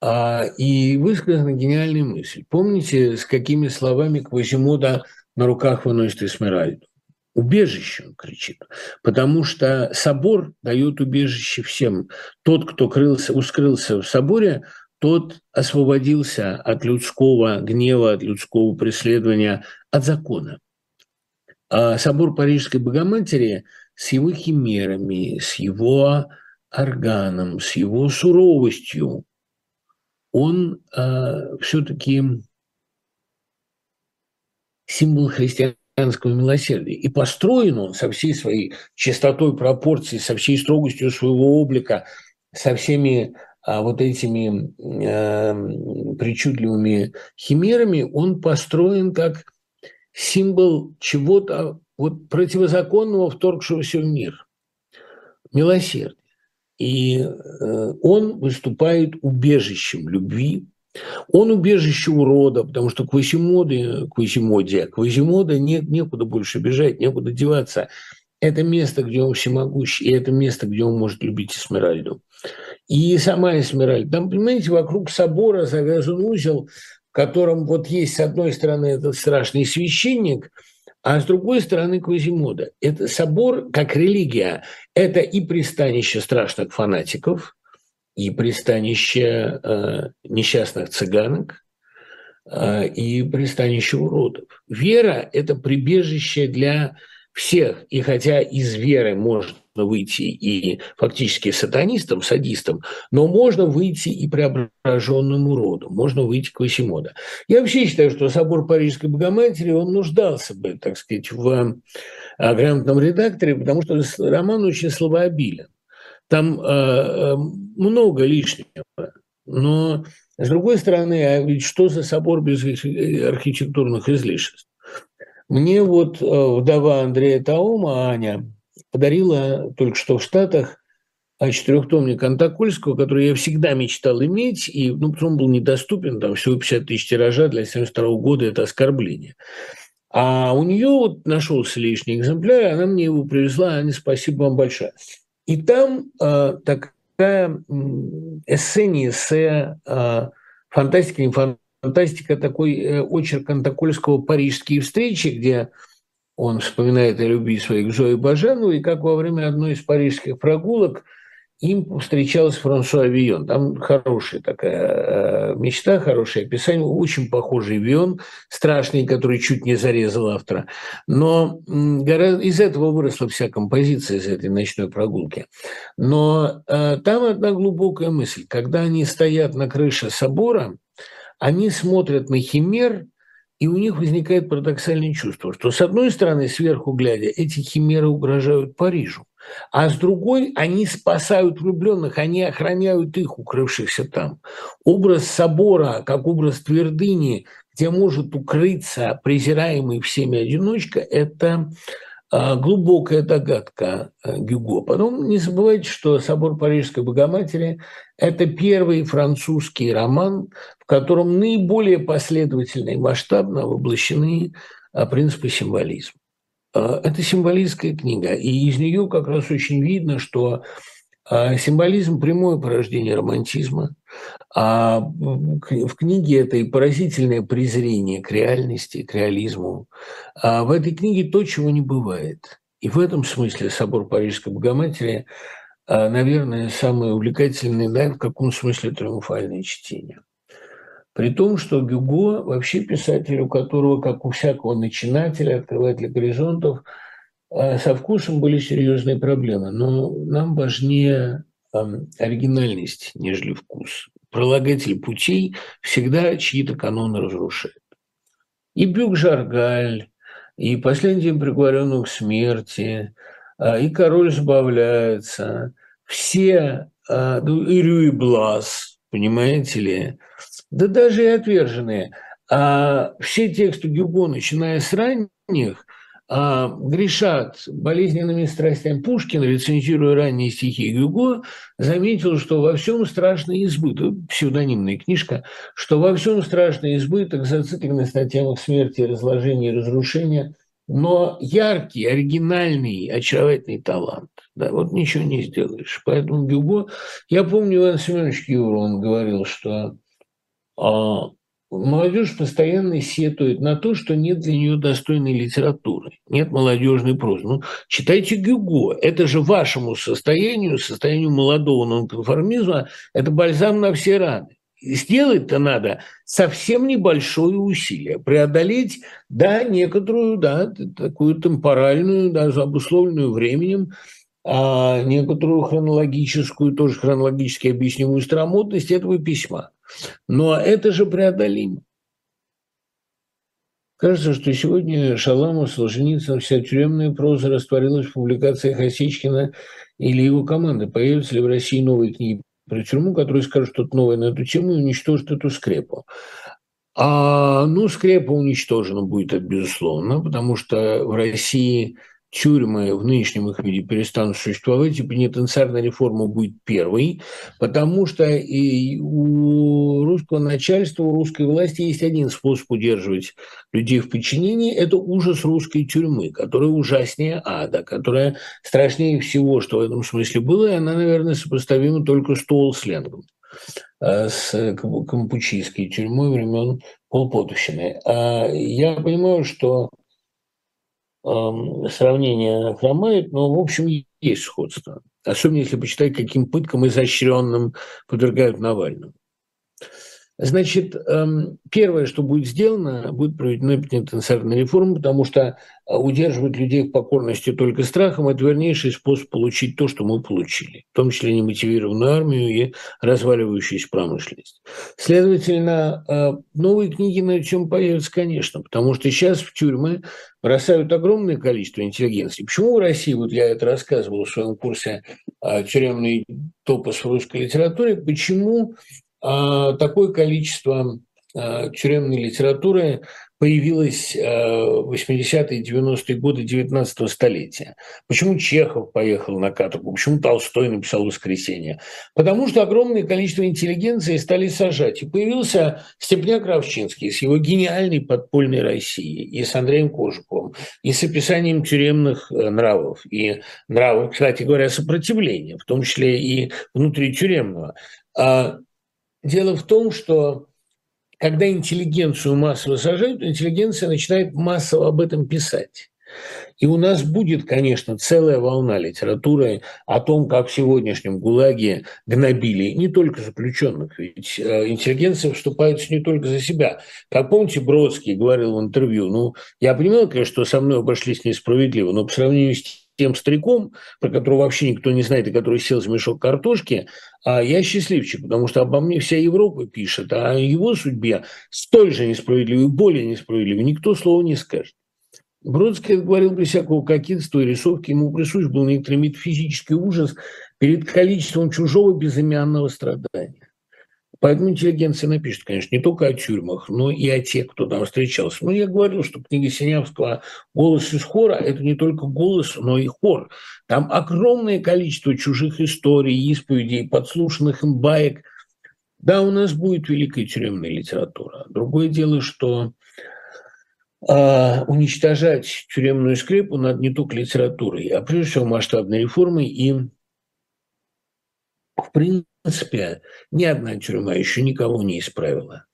а, и высказана гениальная мысль. Помните, с какими словами Квазимода на руках выносит Эсмеральду? Убежище, он кричит. Потому что собор дает убежище всем. Тот, кто крылся, ускрылся в соборе, тот освободился от людского гнева, от людского преследования, от закона. А собор Парижской Богоматери с его химерами, с его органом, с его суровостью, он э, все-таки символ христианского милосердия. И построен он со всей своей чистотой пропорций, со всей строгостью своего облика, со всеми а вот этими э, причудливыми химерами, он построен как символ чего-то вот противозаконного, вторгшегося в мир, милосердия. И э, он выступает убежищем любви, он убежище урода, потому что Квасимоды, Квасимоде, Квасимода нет некуда больше бежать, некуда деваться. Это место, где он всемогущий, и это место, где он может любить Эсмеральду. И сама Эсмеральда. Там, понимаете, вокруг собора завязан узел, в котором вот есть с одной стороны этот страшный священник, а с другой стороны Квазимода. Это собор, как религия, это и пристанище страшных фанатиков, и пристанище э, несчастных цыганок, э, и пристанище уродов. Вера – это прибежище для всех. И хотя из веры можно выйти и фактически сатанистом, садистом, но можно выйти и преображенным уродом, можно выйти к Васимода. Я вообще считаю, что собор Парижской Богоматери, он нуждался бы, так сказать, в э, грамотном редакторе, потому что роман очень словообилен. Там э, э, много лишнего. Но, с другой стороны, а ведь что за собор без архитектурных излишеств? Мне вот э, вдова Андрея Таума, Аня, подарила только что в Штатах четырехтомник Антокольского, который я всегда мечтал иметь, и ну, он был недоступен, там всего 50 тысяч тиража для 72 года, это оскорбление. А у нее вот нашелся лишний экземпляр, она мне его привезла, Аня, спасибо вам большое. И там э, такая эссе, не эссе, э, фантастика, не фантастика, такой э, очерк Антокольского «Парижские встречи», где он вспоминает о любви своей к Зое Баженовой, и как во время одной из парижских прогулок – им встречалась Франсуа Вион. Там хорошая такая э, мечта, хорошее описание, очень похожий Вион, страшный, который чуть не зарезал автора. Но из этого выросла вся композиция из этой ночной прогулки. Но э, там одна глубокая мысль. Когда они стоят на крыше собора, они смотрят на химер, и у них возникает парадоксальное чувство, что, с одной стороны, сверху глядя, эти химеры угрожают Парижу, а с другой они спасают влюбленных, они охраняют их, укрывшихся там. Образ собора, как образ твердыни, где может укрыться презираемый всеми одиночка, это а, глубокая догадка а, Гюго. Потом не забывайте, что собор Парижской Богоматери – это первый французский роман, в котором наиболее последовательно и масштабно воплощены а, принципы символизма. А, это символистская книга, и из нее как раз очень видно, что а, символизм – прямое порождение романтизма, а в книге это и поразительное презрение к реальности, к реализму. А в этой книге то, чего не бывает. И в этом смысле собор Парижской Богоматери, наверное, самое увлекательное, да, в каком смысле триумфальное чтение. При том, что Гюго вообще писатель, у которого, как у всякого начинателя, открывателя горизонтов, э, со вкусом были серьезные проблемы. Но нам важнее оригинальность, нежели вкус. Пролагатель путей всегда чьи-то каноны разрушает. И Бюк Жаргаль, и «Последний день приговоренных к смерти», а, и «Король забавляется», все, а, ну, и Рюи Блас, понимаете ли, да даже и отверженные. А все тексты Гюго, начиная с ранних, а, грешат болезненными страстями. Пушкин, рецензируя ранние стихи Гюго, заметил, что во всем страшный избыток, псевдонимная книжка, что во всем страшный избыток, зацикленность на темах смерти, разложения и разрушения, но яркий, оригинальный, очаровательный талант. Да, вот ничего не сделаешь. Поэтому Гюго... Я помню, Иван Семенович Киур, он говорил, что а молодежь постоянно сетует на то, что нет для нее достойной литературы, нет молодежной прозы. Ну, читайте Гюго, это же вашему состоянию, состоянию молодого нонконформизма, это бальзам на все раны. Сделать-то надо совсем небольшое усилие, преодолеть, да, некоторую, да, такую темпоральную, даже обусловленную временем, а некоторую хронологическую, тоже хронологически объяснимую старомодность этого письма. Но это же преодолимо. Кажется, что сегодня Шаламов, Солженицын, вся тюремная проза растворилась в публикациях Осечкина или его команды. Появятся ли в России новые книги тюрьму, которые скажут что-то новое на эту тему и уничтожат эту скрепу. А, ну, скрепа уничтожена будет, безусловно, потому что в России тюрьмы в нынешнем их виде перестанут существовать, и пенитенциарная реформа будет первой, потому что и у русского начальства, у русской власти есть один способ удерживать людей в подчинении – это ужас русской тюрьмы, которая ужаснее ада, которая страшнее всего, что в этом смысле было, и она, наверное, сопоставима только с Туолсленгом э, с кампучийской тюрьмой времен Полпотовщины. А я понимаю, что сравнение хромает, но, в общем, есть сходство. Особенно если почитать, каким пыткам изощренным подвергают Навального. Значит, эм, первое, что будет сделано, будет проведена пенитенциарная реформа, потому что э, удерживать людей в покорности только страхом – это вернейший способ получить то, что мы получили, в том числе немотивированную армию и разваливающуюся промышленность. Следовательно, э, новые книги на чем появятся, конечно, потому что сейчас в тюрьмы бросают огромное количество интеллигенции. Почему в России, вот я это рассказывал в своем курсе «Тюремный топос в русской литературе», почему такое количество а, тюремной литературы появилось а, в 80-е и 90-е годы 19 столетия. Почему Чехов поехал на каторгу? Почему Толстой написал «Воскресенье»? Потому что огромное количество интеллигенции стали сажать. И появился Степняк Равчинский с его гениальной подпольной Россией, и с Андреем Кожуковым, и с описанием тюремных э, нравов, и нравов, кстати говоря, сопротивления, в том числе и внутритюремного. Дело в том, что когда интеллигенцию массово сажают, интеллигенция начинает массово об этом писать. И у нас будет, конечно, целая волна литературы о том, как в сегодняшнем ГУЛАГе гнобили не только заключенных, ведь э, интеллигенция вступается не только за себя. Как помните, Бродский говорил в интервью, ну, я понимаю, конечно, что со мной обошлись несправедливо, но по сравнению с тем стариком, про которого вообще никто не знает, и который сел за мешок картошки, а я счастливчик, потому что обо мне вся Европа пишет, а о его судьбе столь же несправедливой, более несправедливой, никто слова не скажет. Бродский говорил без всякого кокетства и рисовки, ему присущ был некоторый метафизический ужас перед количеством чужого безымянного страдания. Поэтому интеллигенция напишет, конечно, не только о тюрьмах, но и о тех, кто там встречался. Но я говорил, что книга Синявского «Голос из хора» – это не только голос, но и хор. Там огромное количество чужих историй, исповедей, подслушанных им баек. Да, у нас будет великая тюремная литература. Другое дело, что э, уничтожать тюремную скрепу надо не только литературой, а прежде всего масштабной реформой и в принципе ни одна тюрьма еще никого не исправила.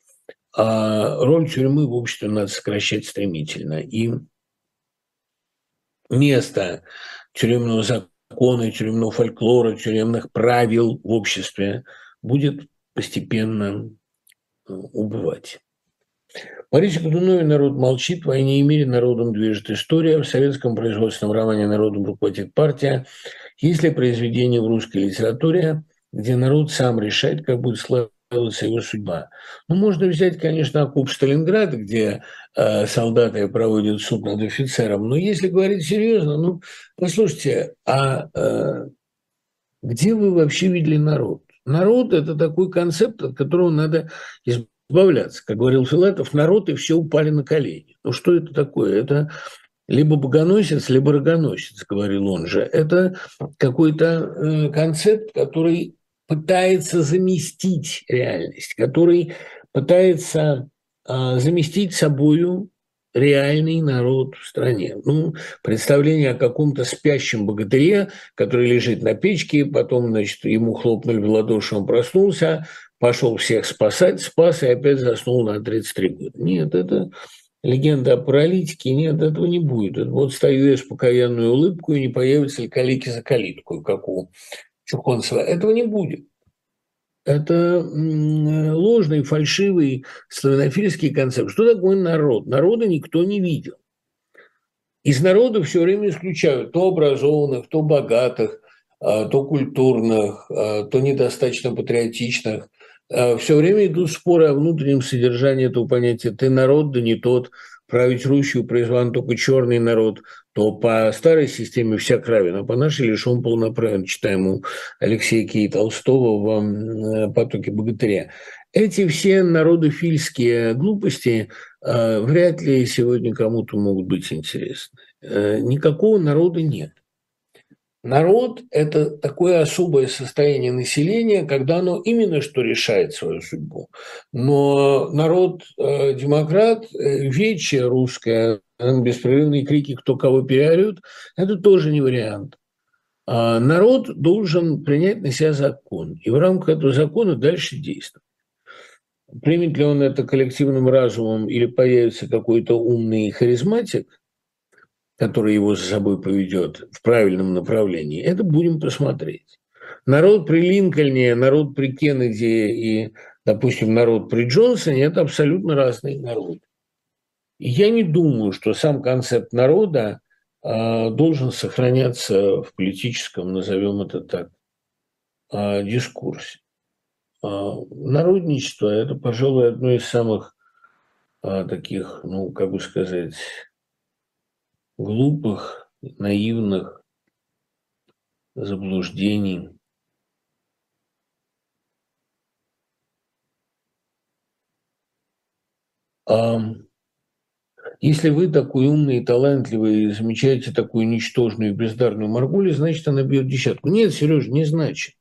А роль тюрьмы в обществе надо сокращать стремительно. И место тюремного закона, тюремного фольклора, тюремных правил в обществе будет постепенно э, убывать. Борисе Годунове «Народ молчит», «В войне и мире народом движет история», в советском производственном романе «Народом руководит партия», есть ли произведение в русской литературе, где народ сам решает, как будет складываться его судьба. Ну, можно взять, конечно, оккуп Сталинграда, где э, солдаты проводят суд над офицером, но если говорить серьезно, ну, послушайте, а э, где вы вообще видели народ? Народ – это такой концепт, от которого надо избавляться. Как говорил Филатов, народ и все упали на колени. Ну, что это такое? Это либо богоносец, либо рогоносец, говорил он же. Это какой-то э, концепт, который пытается заместить реальность, который пытается а, заместить собою реальный народ в стране. Ну, представление о каком-то спящем богатыре, который лежит на печке, потом, значит, ему хлопнули в ладоши, он проснулся, пошел всех спасать, спас и опять заснул на 33 года. Нет, это легенда о паралитике, нет, этого не будет. Вот стою я с покаянную улыбку, и не появится ли калики за калитку, как у Чухонцева. Этого не будет. Это ложный, фальшивый славянофильский концепт. Что такое народ? Народа никто не видел. Из народа все время исключают то образованных, то богатых, а, то культурных, а, то недостаточно патриотичных. А, все время идут споры о внутреннем содержании этого понятия. Ты народ, да не тот. Править Русью призван только черный народ, то по старой системе всяк равен, а по нашей лишь он полноправен, читаем у Алексея Кей Толстого в э, «Потоке богатыря». Эти все народофильские глупости э, вряд ли сегодня кому-то могут быть интересны. Э, никакого народа нет. Народ – это такое особое состояние населения, когда оно именно что решает свою судьбу. Но народ-демократ, э, э, вече русское, беспрерывные крики «кто кого переорет» – это тоже не вариант. А народ должен принять на себя закон, и в рамках этого закона дальше действовать. Примет ли он это коллективным разумом или появится какой-то умный харизматик – который его за собой поведет в правильном направлении, это будем посмотреть. Народ при Линкольне, народ при Кеннеди и, допустим, народ при Джонсоне – это абсолютно разные народы. И я не думаю, что сам концепт народа э, должен сохраняться в политическом, назовем это так, э, дискурсе. Э, народничество – это, пожалуй, одно из самых таких, ну, как бы сказать, глупых, наивных заблуждений. А если вы такой умный и талантливый, замечаете такую ничтожную бездарную Маргулю, значит, она бьет десятку. Нет, Сереж, не значит.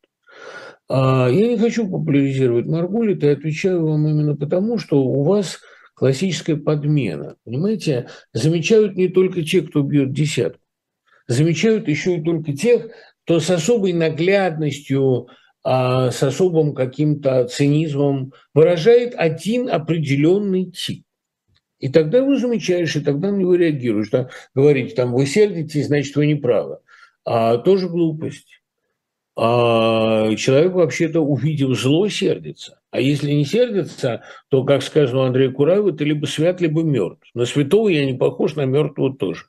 А я не хочу популяризировать Маргулит, и отвечаю вам именно потому, что у вас – классическая подмена. Понимаете, замечают не только те, кто бьет десятку, замечают еще и только тех, кто с особой наглядностью, а, с особым каким-то цинизмом выражает один определенный тип. И тогда вы замечаешь, и тогда на него реагируешь. Да? Говорите, там, вы сердитесь, значит, вы не правы. А тоже глупость а человек вообще-то, увидев зло, сердится. А если не сердится, то, как сказано Андрею Кураеву, ты либо свят, либо мертв. На святого я не похож, на мертвого тоже.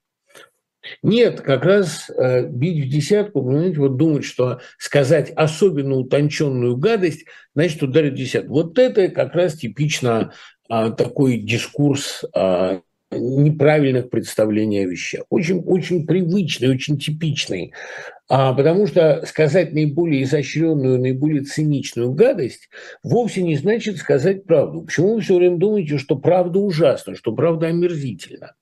Нет, как раз э, бить в десятку, понимаете, вот думать, что сказать особенно утонченную гадость, значит ударить в десятку. Вот это как раз типично э, такой дискурс э, неправильных представлений о вещах. Очень, очень привычный, очень типичный. А, потому что сказать наиболее изощренную, наиболее циничную гадость вовсе не значит сказать правду. Почему вы все время думаете, что правда ужасна, что правда омерзительна?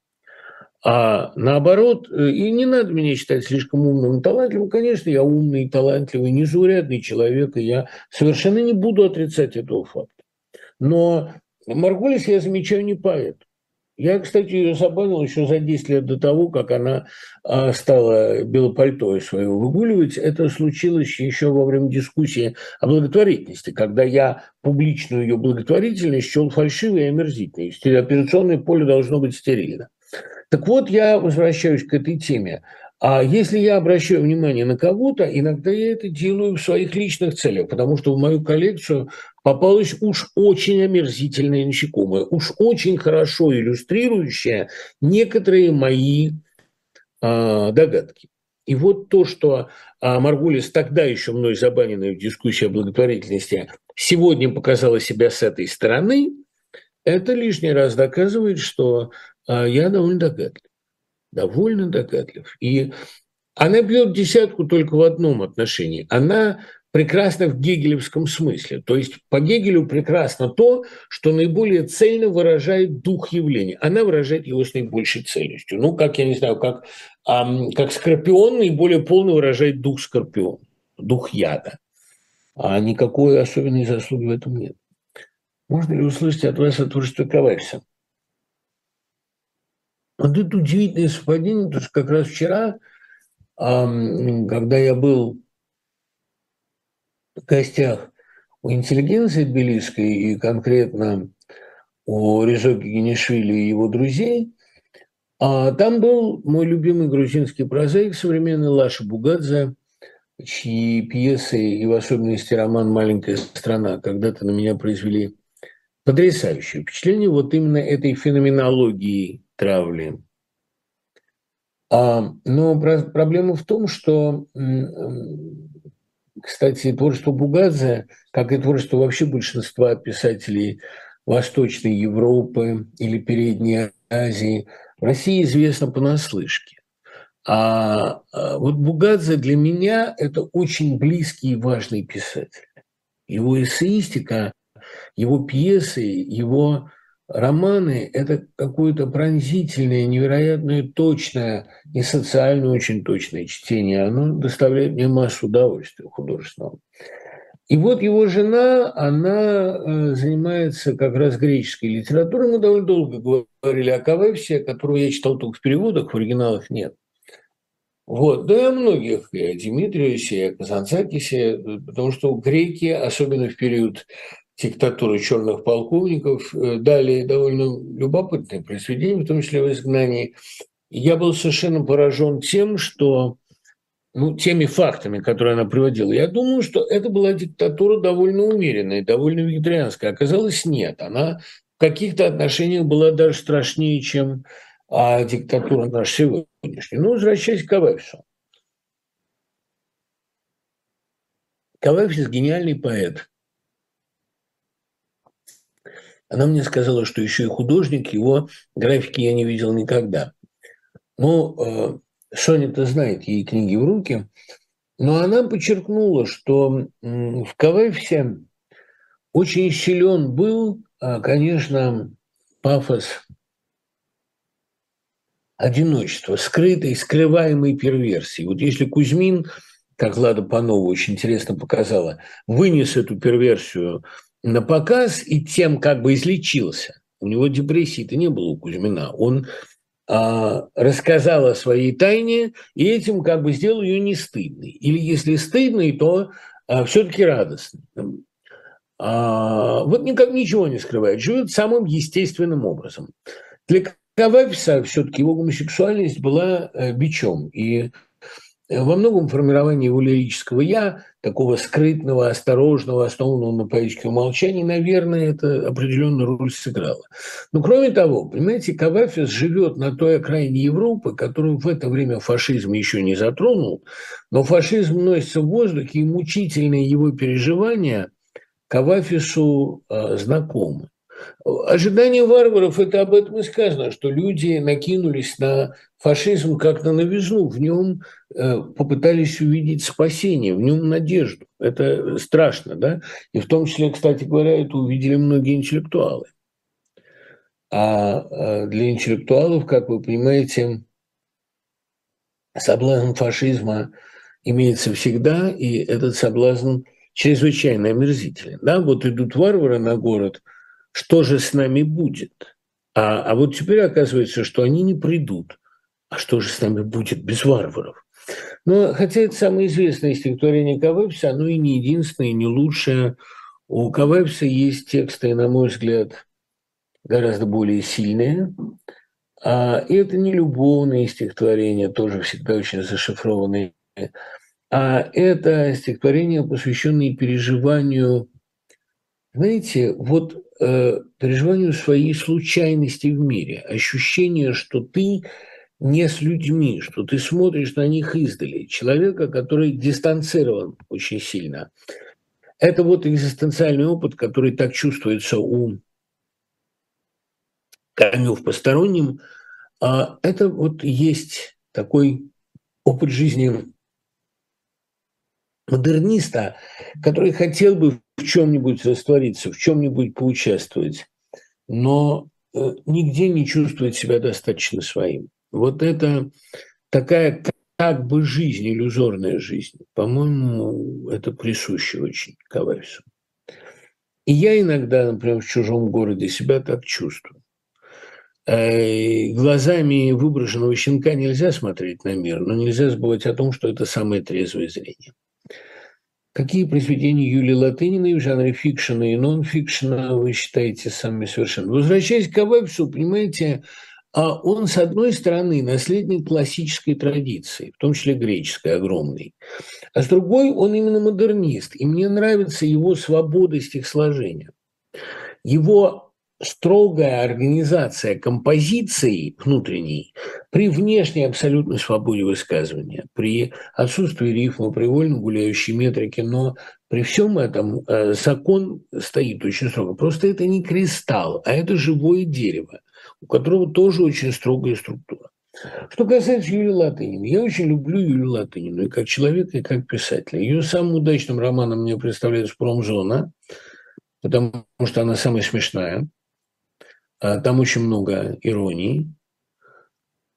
А наоборот, э, и не надо меня считать слишком умным и талантливым. Конечно, я умный и талантливый, незаурядный человек, и я совершенно не буду отрицать этого факта. Но Маргулис я замечаю не поэт. Я, кстати, ее забанил еще за 10 лет до того, как она а, стала белопальто свое выгуливать. Это случилось еще во время дискуссии о благотворительности, когда я публичную ее благотворительность счел фальшивой и омерзительной. Операционное поле должно быть стерильно. Так вот, я возвращаюсь к этой теме. А если я обращаю внимание на кого-то, иногда я это делаю в своих личных целях, потому что в мою коллекцию попалась уж очень омерзительная насекомое, уж очень хорошо иллюстрирующая некоторые мои э, догадки. И вот то, что э, Маргулис, тогда еще мной забаненная в дискуссии о благотворительности, сегодня показала себя с этой стороны, это лишний раз доказывает, что э, я довольно догадлив довольно догадлив. И она бьет десятку только в одном отношении. Она прекрасна в гегелевском смысле. То есть по Гегелю прекрасно то, что наиболее цельно выражает дух явления. Она выражает его с наибольшей цельностью. Ну, как, я не знаю, как, эм, как скорпион наиболее полно выражает дух скорпиона, дух яда. А никакой особенной заслуги в этом нет. Можно ли услышать от вас о творчестве Ковальса? Вот это удивительное совпадение, потому что как раз вчера, когда я был в гостях у интеллигенции тбилисской и конкретно у Резоки Генишвили и его друзей, а там был мой любимый грузинский прозаик современный Лаша Бугадзе, чьи пьесы и в особенности роман «Маленькая страна» когда-то на меня произвели потрясающее впечатление вот именно этой феноменологии травли. А, но проблема в том, что, кстати, творчество Бугадзе, как и творчество вообще большинства писателей Восточной Европы или Передней Азии в России известно понаслышке. А, а вот Бугадзе для меня – это очень близкий и важный писатель. Его эссеистика, его пьесы, его романы – это какое-то пронзительное, невероятное, точное и социально очень точное чтение. Оно доставляет мне массу удовольствия художественного. И вот его жена, она э, занимается как раз греческой литературой. Мы довольно долго говорили о Кавепсе, которого я читал только в переводах, в оригиналах нет. Вот, да и о многих, и о Димитриусе, и о Казанцакисе, потому что греки, особенно в период диктатуры черных полковников, э, дали довольно любопытные произведения, в том числе в изгнании. Я был совершенно поражен тем, что ну, теми фактами, которые она приводила. Я думаю, что это была диктатура довольно умеренная, довольно вегетарианская. Оказалось, нет. Она в каких-то отношениях была даже страшнее, чем а, диктатура наша сегодняшняя. Ну, возвращаясь к Кавефсу. Кавефис – гениальный поэт. Она мне сказала, что еще и художник, его графики я не видел никогда. Но э, Соня-то знает ей книги в руки, но она подчеркнула, что в Кавефсе очень силен был, а, конечно, пафос одиночества, скрытой, скрываемой перверсии. Вот если Кузьмин, как Лада Панова очень интересно показала, вынес эту перверсию на показ и тем как бы излечился. У него депрессии-то не было у Кузьмина. Он а, рассказал о своей тайне и этим как бы сделал ее не стыдной. Или если стыдной, то а, все-таки радостной. А, вот никак ничего не скрывает, живет самым естественным образом. Для Каваписа все-таки его гомосексуальность была э, бичом. И во многом формирование его лирического «я», такого скрытного, осторожного, основанного на поэтике умолчания, наверное, это определенную роль сыграло. Но кроме того, понимаете, Кавафис живет на той окраине Европы, которую в это время фашизм еще не затронул, но фашизм носится в воздухе, и мучительные его переживания Кавафису э, знакомы. Ожидание варваров – это об этом и сказано, что люди накинулись на фашизм как на новизну, в нем э, попытались увидеть спасение, в нем надежду. Это страшно, да? И в том числе, кстати говоря, это увидели многие интеллектуалы. А э, для интеллектуалов, как вы понимаете, соблазн фашизма имеется всегда, и этот соблазн чрезвычайно омерзителен. Да? Вот идут варвары на город – что же с нами будет? А, а вот теперь оказывается, что они не придут. А что же с нами будет без варваров? Но хотя это самое известное стихотворение Кавепса, оно и не единственное, и не лучшее. У Кавепса есть тексты, на мой взгляд, гораздо более сильные. А, это не любовные стихотворения, тоже всегда очень зашифрованные, а это стихотворения, посвященные переживанию знаете, вот э, переживанию своей случайности в мире, ощущение, что ты не с людьми, что ты смотришь на них издали, человека, который дистанцирован очень сильно. Это вот экзистенциальный опыт, который так чувствуется у Камю в постороннем. А это вот есть такой опыт жизни модерниста, который хотел бы в чем-нибудь раствориться, в чем-нибудь поучаствовать, но э, нигде не чувствует себя достаточно своим. Вот это такая как бы жизнь, иллюзорная жизнь. По-моему, это присуще очень Кавайсу. И я иногда, например, в чужом городе себя так чувствую. Э, глазами выброшенного щенка нельзя смотреть на мир, но нельзя забывать о том, что это самое трезвое зрение. Какие произведения Юлии Латыниной в жанре фикшена и нон-фикшена вы считаете самыми совершенными? Возвращаясь к Вебсу, понимаете, а он, с одной стороны, наследник классической традиции, в том числе греческой, огромной, а с другой он именно модернист, и мне нравится его свобода стихосложения. Его строгая организация композиции внутренней при внешней абсолютной свободе высказывания, при отсутствии рифма, при вольно гуляющей метрике, но при всем этом э, закон стоит очень строго. Просто это не кристалл, а это живое дерево, у которого тоже очень строгая структура. Что касается Юлии Латынины, я очень люблю Юлию Латынину и как человека, и как писателя. Ее самым удачным романом мне представляется «Промзона», потому что она самая смешная. А, там очень много иронии.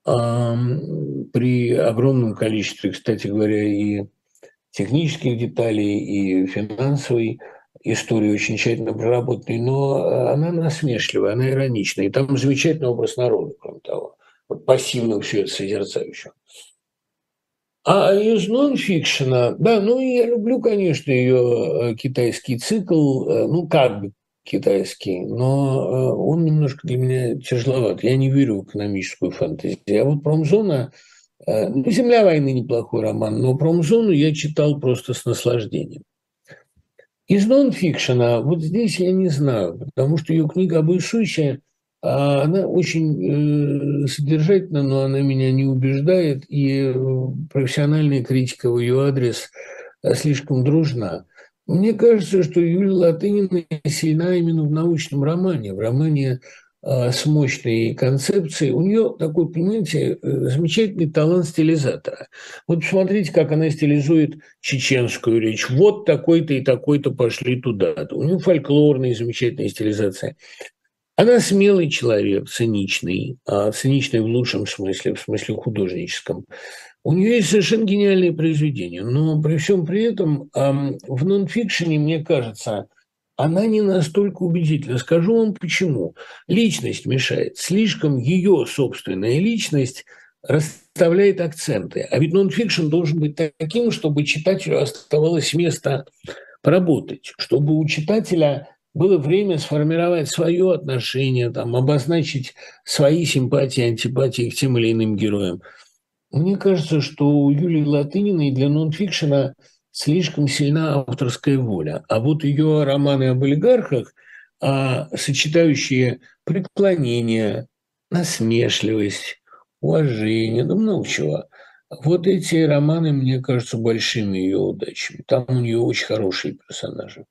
При огромном количестве, кстати говоря, и технических деталей, и финансовой истории очень тщательно проработанной, но она насмешливая, она ироничная. И там замечательный образ народа, кроме того, вот пассивно все это созерцающего. А из нонфикшена, да, ну я люблю, конечно, ее э, китайский цикл, э, ну как бы китайский, но э, он немножко для меня тяжеловат. Я не верю в экономическую фантазию. А вот «Промзона», э, ну, «Земля войны» неплохой роман, но «Промзону» я читал просто с наслаждением. Из нонфикшена, вот здесь я не знаю, потому что ее книга об а, она очень э, содержательна, но она меня не убеждает, и профессиональная критика в ее адрес слишком дружна. Мне кажется, что Юлия Латынина сильна именно в научном романе, в романе а, с мощной концепцией. У нее такой, понимаете, э, замечательный талант стилизатора. Вот посмотрите, как она стилизует чеченскую речь. Вот такой-то и такой-то пошли туда. У нее фольклорная замечательная стилизация. Она смелый человек, циничный, а циничный в лучшем смысле, в смысле художническом. У нее есть совершенно гениальные произведения, но при всем при этом в нонфикшене, мне кажется, она не настолько убедительна. Скажу вам почему. Личность мешает. Слишком ее собственная личность расставляет акценты. А ведь нонфикшн должен быть таким, чтобы читателю оставалось место поработать, чтобы у читателя было время сформировать свое отношение, там, обозначить свои симпатии, антипатии к тем или иным героям. Мне кажется, что у Юлии Латыниной для нонфикшена слишком сильна авторская воля. А вот ее романы об олигархах, а, сочетающие преклонение, насмешливость, уважение, да много чего. Вот эти романы, мне кажутся, большими ее удачами. Там у нее очень хорошие персонажи.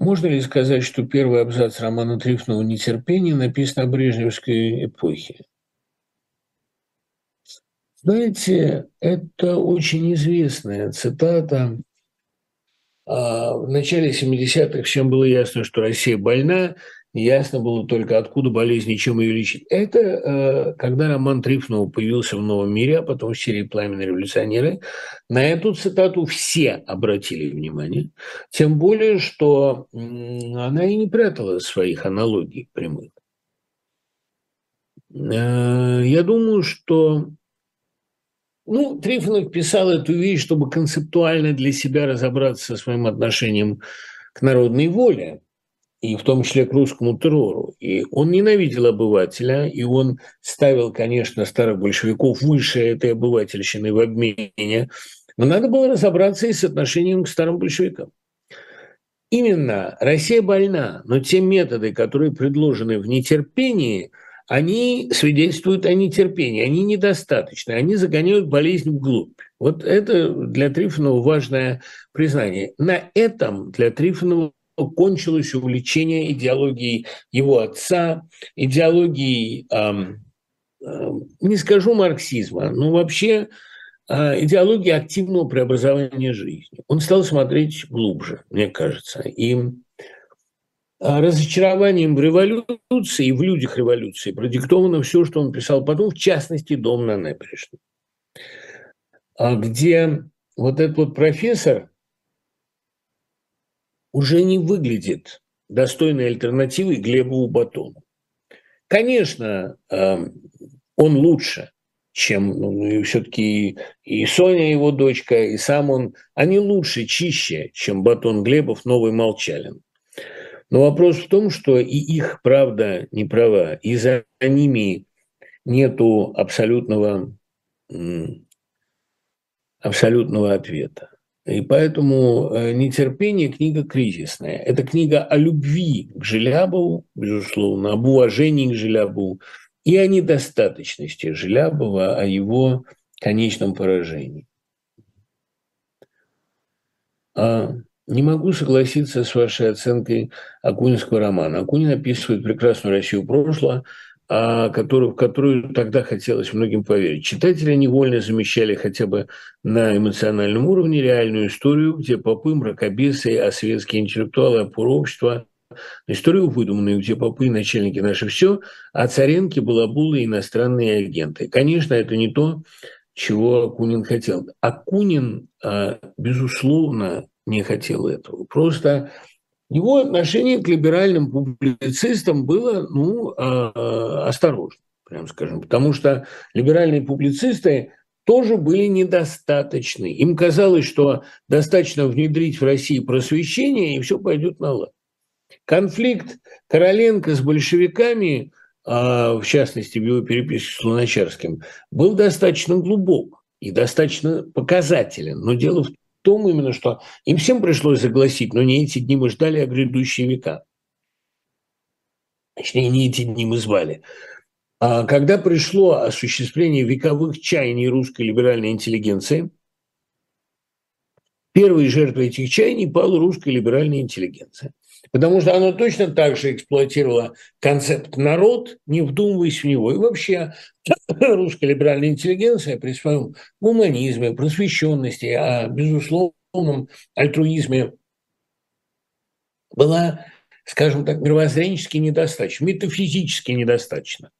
Можно ли сказать, что первый абзац романа Трифонова «Нетерпение» написан о брежневской эпохе? Знаете, это очень известная цитата. А, в начале 70-х всем было ясно, что Россия больна, Ясно было только, откуда болезнь и чем ее лечить. Это э, когда роман Трифонова появился в «Новом мире», а потом в серии «Пламенные революционеры». На эту цитату все обратили внимание. Тем более, что она и не прятала своих аналогий прямых. Э, я думаю, что ну, Трифонов писал эту вещь, чтобы концептуально для себя разобраться со своим отношением к народной воле и в том числе к русскому террору. И он ненавидел обывателя, и он ставил, конечно, старых большевиков выше этой обывательщины в обмене, но надо было разобраться и с отношением к старым большевикам. Именно Россия больна, но те методы, которые предложены в нетерпении, они свидетельствуют о нетерпении, они недостаточны, они загоняют болезнь вглубь. Вот это для Трифонова важное признание. На этом для Трифонова кончилось увлечение идеологией его отца, идеологией, не скажу марксизма, но вообще э, идеологией активного преобразования жизни. Он стал смотреть глубже, мне кажется. И разочарованием в революции и в людях революции продиктовано все, что он писал потом, в частности, «Дом на набережной», где вот этот вот профессор уже не выглядит достойной альтернативой Глебову Батону. Конечно, эм, он лучше, чем ну, все-таки и Соня, его дочка, и сам он, они лучше, чище, чем Батон Глебов, Новый Молчалин. Но вопрос в том, что и их правда не права, и за ними нету абсолютного, абсолютного ответа. И поэтому э, «Нетерпение» – книга кризисная. Это книга о любви к Желябову, безусловно, об уважении к Желябову и о недостаточности Желябова, о его конечном поражении. А не могу согласиться с вашей оценкой Акунинского романа. Акунин описывает прекрасную Россию прошлого, которую, в которую тогда хотелось многим поверить. Читатели невольно замещали хотя бы на эмоциональном уровне реальную историю, где попы, мракобесы, а светские интеллектуалы, опора общества, историю выдуманную, где попы и начальники наши все, а царенки, балабулы и иностранные агенты. Конечно, это не то, чего Акунин хотел. Акунин, а, безусловно, не хотел этого. Просто его отношение к либеральным публицистам было ну, а, осторожно, прям скажем, потому что либеральные публицисты тоже были недостаточны. Им казалось, что достаточно внедрить в России просвещение, и все пойдет на лад. Конфликт Короленко с большевиками, а, в частности, в его переписке с Луначарским, был достаточно глубок и достаточно показателен. Но дело в том именно, что им всем пришлось согласить, но не эти дни мы ждали, а грядущие века. Точнее, не эти дни мы звали. А когда пришло осуществление вековых чаяний русской либеральной интеллигенции, первой жертвой этих чаяний пала русская либеральная интеллигенция. Потому что она точно так же эксплуатировала концепт «народ», не вдумываясь в него. И вообще русская либеральная интеллигенция при своем гуманизме, просвещенности, а безусловном альтруизме была, скажем так, мировоззренчески недостаточно, метафизически недостаточно.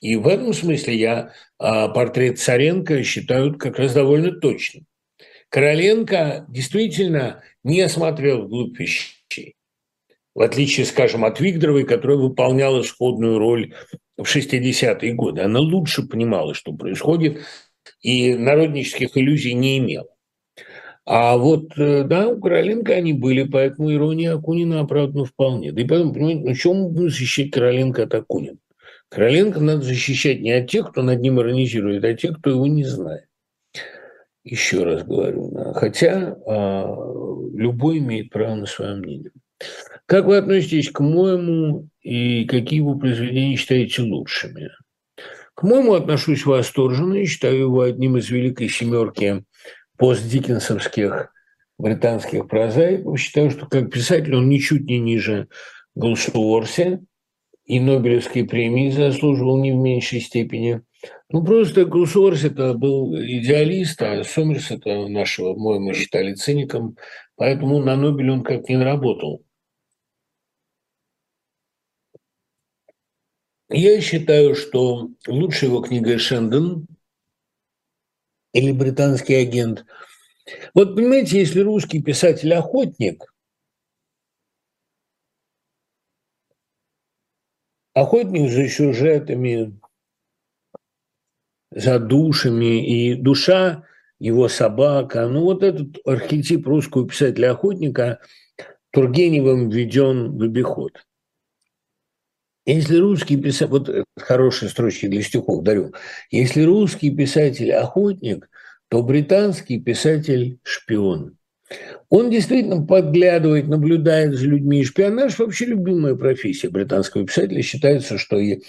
И в этом смысле я а, портрет Царенко считаю как раз довольно точным. Короленко действительно не смотрел вглубь вещей в отличие, скажем, от Вигдоровой, которая выполняла сходную роль в 60-е годы. Она лучше понимала, что происходит, и народнических иллюзий не имела. А вот, э, да, у Короленко они были, поэтому ирония Акунина оправдана вполне. Да и потом, понимаете, ну чем будем защищать Короленко от Акунина? Короленко надо защищать не от тех, кто над ним иронизирует, а от тех, кто его не знает. Еще раз говорю. Хотя а, любой имеет право на свое мнение. Как вы относитесь к моему и какие его произведения считаете лучшими? К моему отношусь восторженно и считаю его одним из великой семерки постдиккенсовских британских прозаиков. Считаю, что как писатель он ничуть не ниже Голсуорси и Нобелевской премии заслуживал не в меньшей степени. Ну, просто Голсуорси это был идеалист, а Сомерс это нашего, по-моему, считали циником, поэтому на Нобеле он как не наработал. Я считаю, что лучшая его книга «Шендон» или «Британский агент». Вот понимаете, если русский писатель-охотник, охотник за сюжетами, за душами, и душа его собака, ну вот этот архетип русского писателя-охотника Тургеневым введен в обиход – если русский писатель, вот хорошие строчки для стихов дарю, если русский писатель охотник, то британский писатель шпион. Он действительно подглядывает, наблюдает за людьми. Шпионаж вообще любимая профессия британского писателя. Считается, что и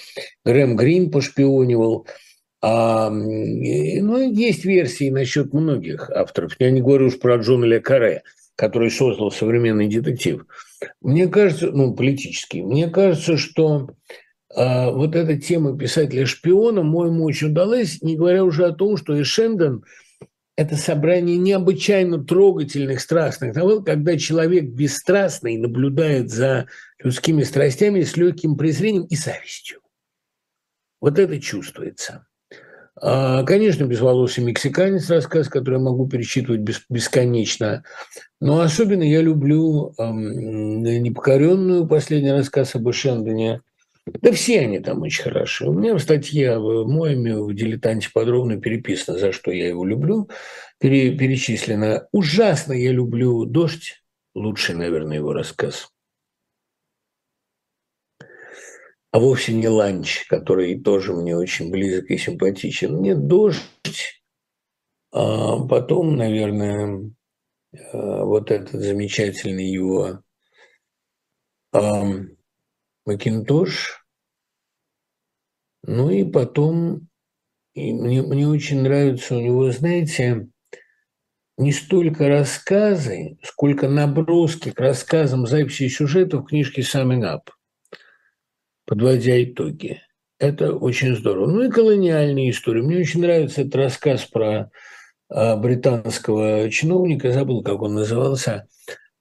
Грэм Грин пошпионивал. А, ну, есть версии насчет многих авторов. Я не говорю уж про Джона Ле Каре, который создал современный детектив. Мне кажется, ну, политический, мне кажется, что э, вот эта тема писателя-шпиона, моему очень удалась, не говоря уже о том, что и Шендон – это собрание необычайно трогательных, страстных новелл, когда человек бесстрастный наблюдает за людскими страстями с легким презрением и завистью. Вот это чувствуется. А, конечно, «Безволосый мексиканец» – рассказ, который я могу перечитывать бесконечно. Но особенно я люблю «Непокоренную», последний рассказ об Эшендоне. Да все они там очень хороши. У меня в статье в Моеме в «Дилетанте» подробно переписано, за что я его люблю, пере, перечислено. Ужасно я люблю «Дождь», лучший, наверное, его рассказ а вовсе не ланч, который тоже мне очень близок и симпатичен. Мне дождь, а потом, наверное, вот этот замечательный его Макинтош. Ну и потом, и мне, мне очень нравится у него, знаете, не столько рассказы, сколько наброски к рассказам записи сюжетов книжки «Summing Up», подводя итоги. Это очень здорово. Ну и колониальные истории. Мне очень нравится этот рассказ про а, британского чиновника, забыл, как он назывался,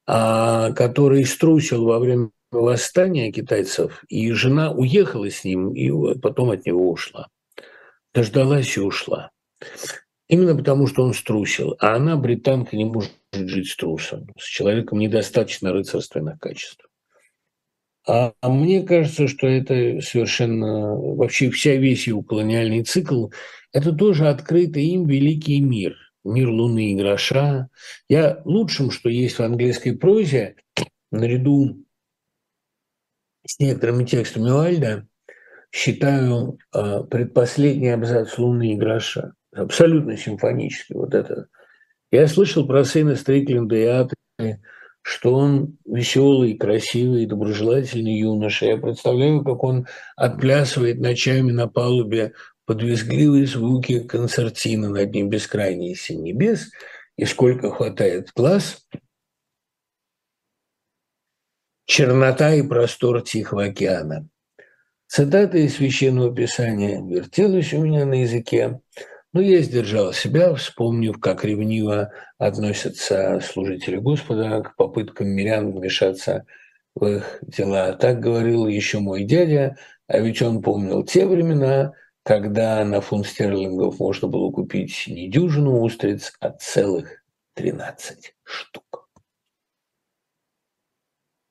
а, который струсил во время восстания китайцев, и жена уехала с ним, и потом от него ушла. Дождалась и ушла. Именно потому, что он струсил. А она, британка, не может жить с трусом, с человеком недостаточно рыцарственных качеств. А, а мне кажется, что это совершенно... Вообще вся весь его колониальный цикл – это тоже открытый им великий мир. Мир Луны и гроша. Я лучшим, что есть в английской прозе, наряду с некоторыми текстами Уальда, считаю э, предпоследний абзац «Луны и гроша». Абсолютно симфонический. Вот это. Я слышал про сына Стрикленда и Аты, что он веселый, красивый, доброжелательный юноша. Я представляю, как он отплясывает ночами на палубе под визгливые звуки концертина над ним бескрайний синий небес, и сколько хватает глаз – чернота и простор Тихого океана. Цитата из Священного Писания вертелась у меня на языке, но я сдержал себя, вспомнив, как ревниво относятся служители Господа к попыткам мирян вмешаться в их дела. Так говорил еще мой дядя, а ведь он помнил те времена, когда на фунт стерлингов можно было купить не дюжину устриц, а целых 13 штук.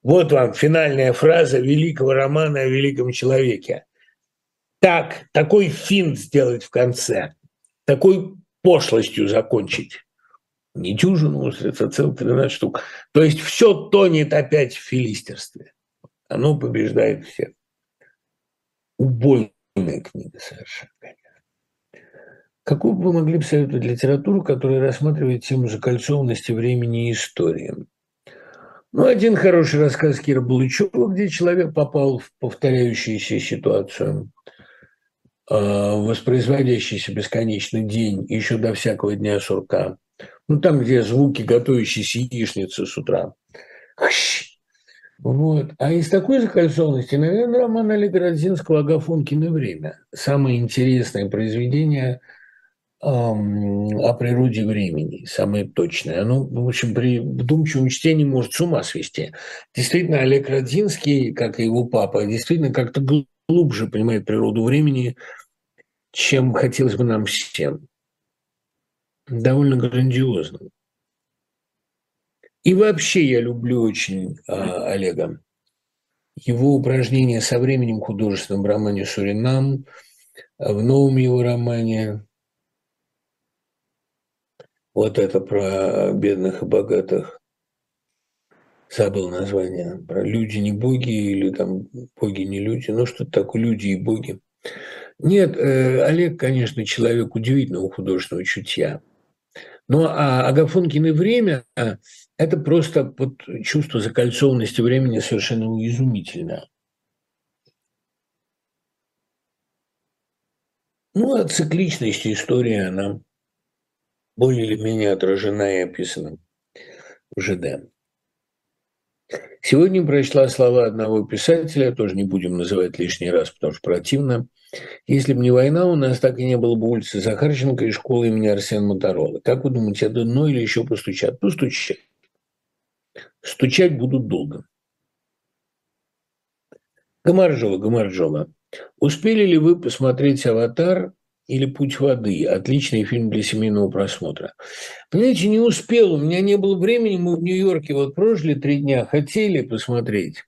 Вот вам финальная фраза великого романа о великом человеке. Так, такой финт сделать в конце, такой пошлостью закончить. Не дюжину а целых 13 штук. То есть все тонет опять в филистерстве. Оно побеждает всех. Убойная книга совершенно. Какую бы вы могли посоветовать литературу, которая рассматривает тему закольцованности времени и истории? Ну, один хороший рассказ Кира Булычева, где человек попал в повторяющуюся ситуацию, воспроизводящийся бесконечный день, еще до всякого дня сурка. Ну, там, где звуки готовящейся яичницы с утра. Вот. А из такой закольцованности, наверное, роман Олега Родзинского «Агафонкино время». Самое интересное произведение – о природе времени, самое точное. Оно, в общем, при вдумчивом чтении может с ума свести. Действительно, Олег Родзинский, как и его папа, действительно как-то глубже понимает природу времени, чем хотелось бы нам всем. Довольно грандиозно. И вообще я люблю очень а, Олега. Его упражнения со временем в романе «Суринам», в новом его романе вот это про бедных и богатых. Забыл название. Про люди не боги или там боги не люди. Ну, что-то такое, люди и боги. Нет, э, Олег, конечно, человек удивительного художественного чутья. Но а Агафонкино время – это просто вот чувство закольцованности времени совершенно изумительное. Ну, а цикличность истории, она более или менее отражена и описана в ЖД. Сегодня прочла слова одного писателя, тоже не будем называть лишний раз, потому что противно. Если бы не война, у нас так и не было бы улицы Захарченко и школы имени Арсена Моторола. Как вы думаете, это дно или еще постучат? Ну, стучат. Стучать будут долго. Гамаржова, Гамаржова. Успели ли вы посмотреть «Аватар» или «Путь воды». Отличный фильм для семейного просмотра. Понимаете, не успел, у меня не было времени, мы в Нью-Йорке вот прожили три дня, хотели посмотреть.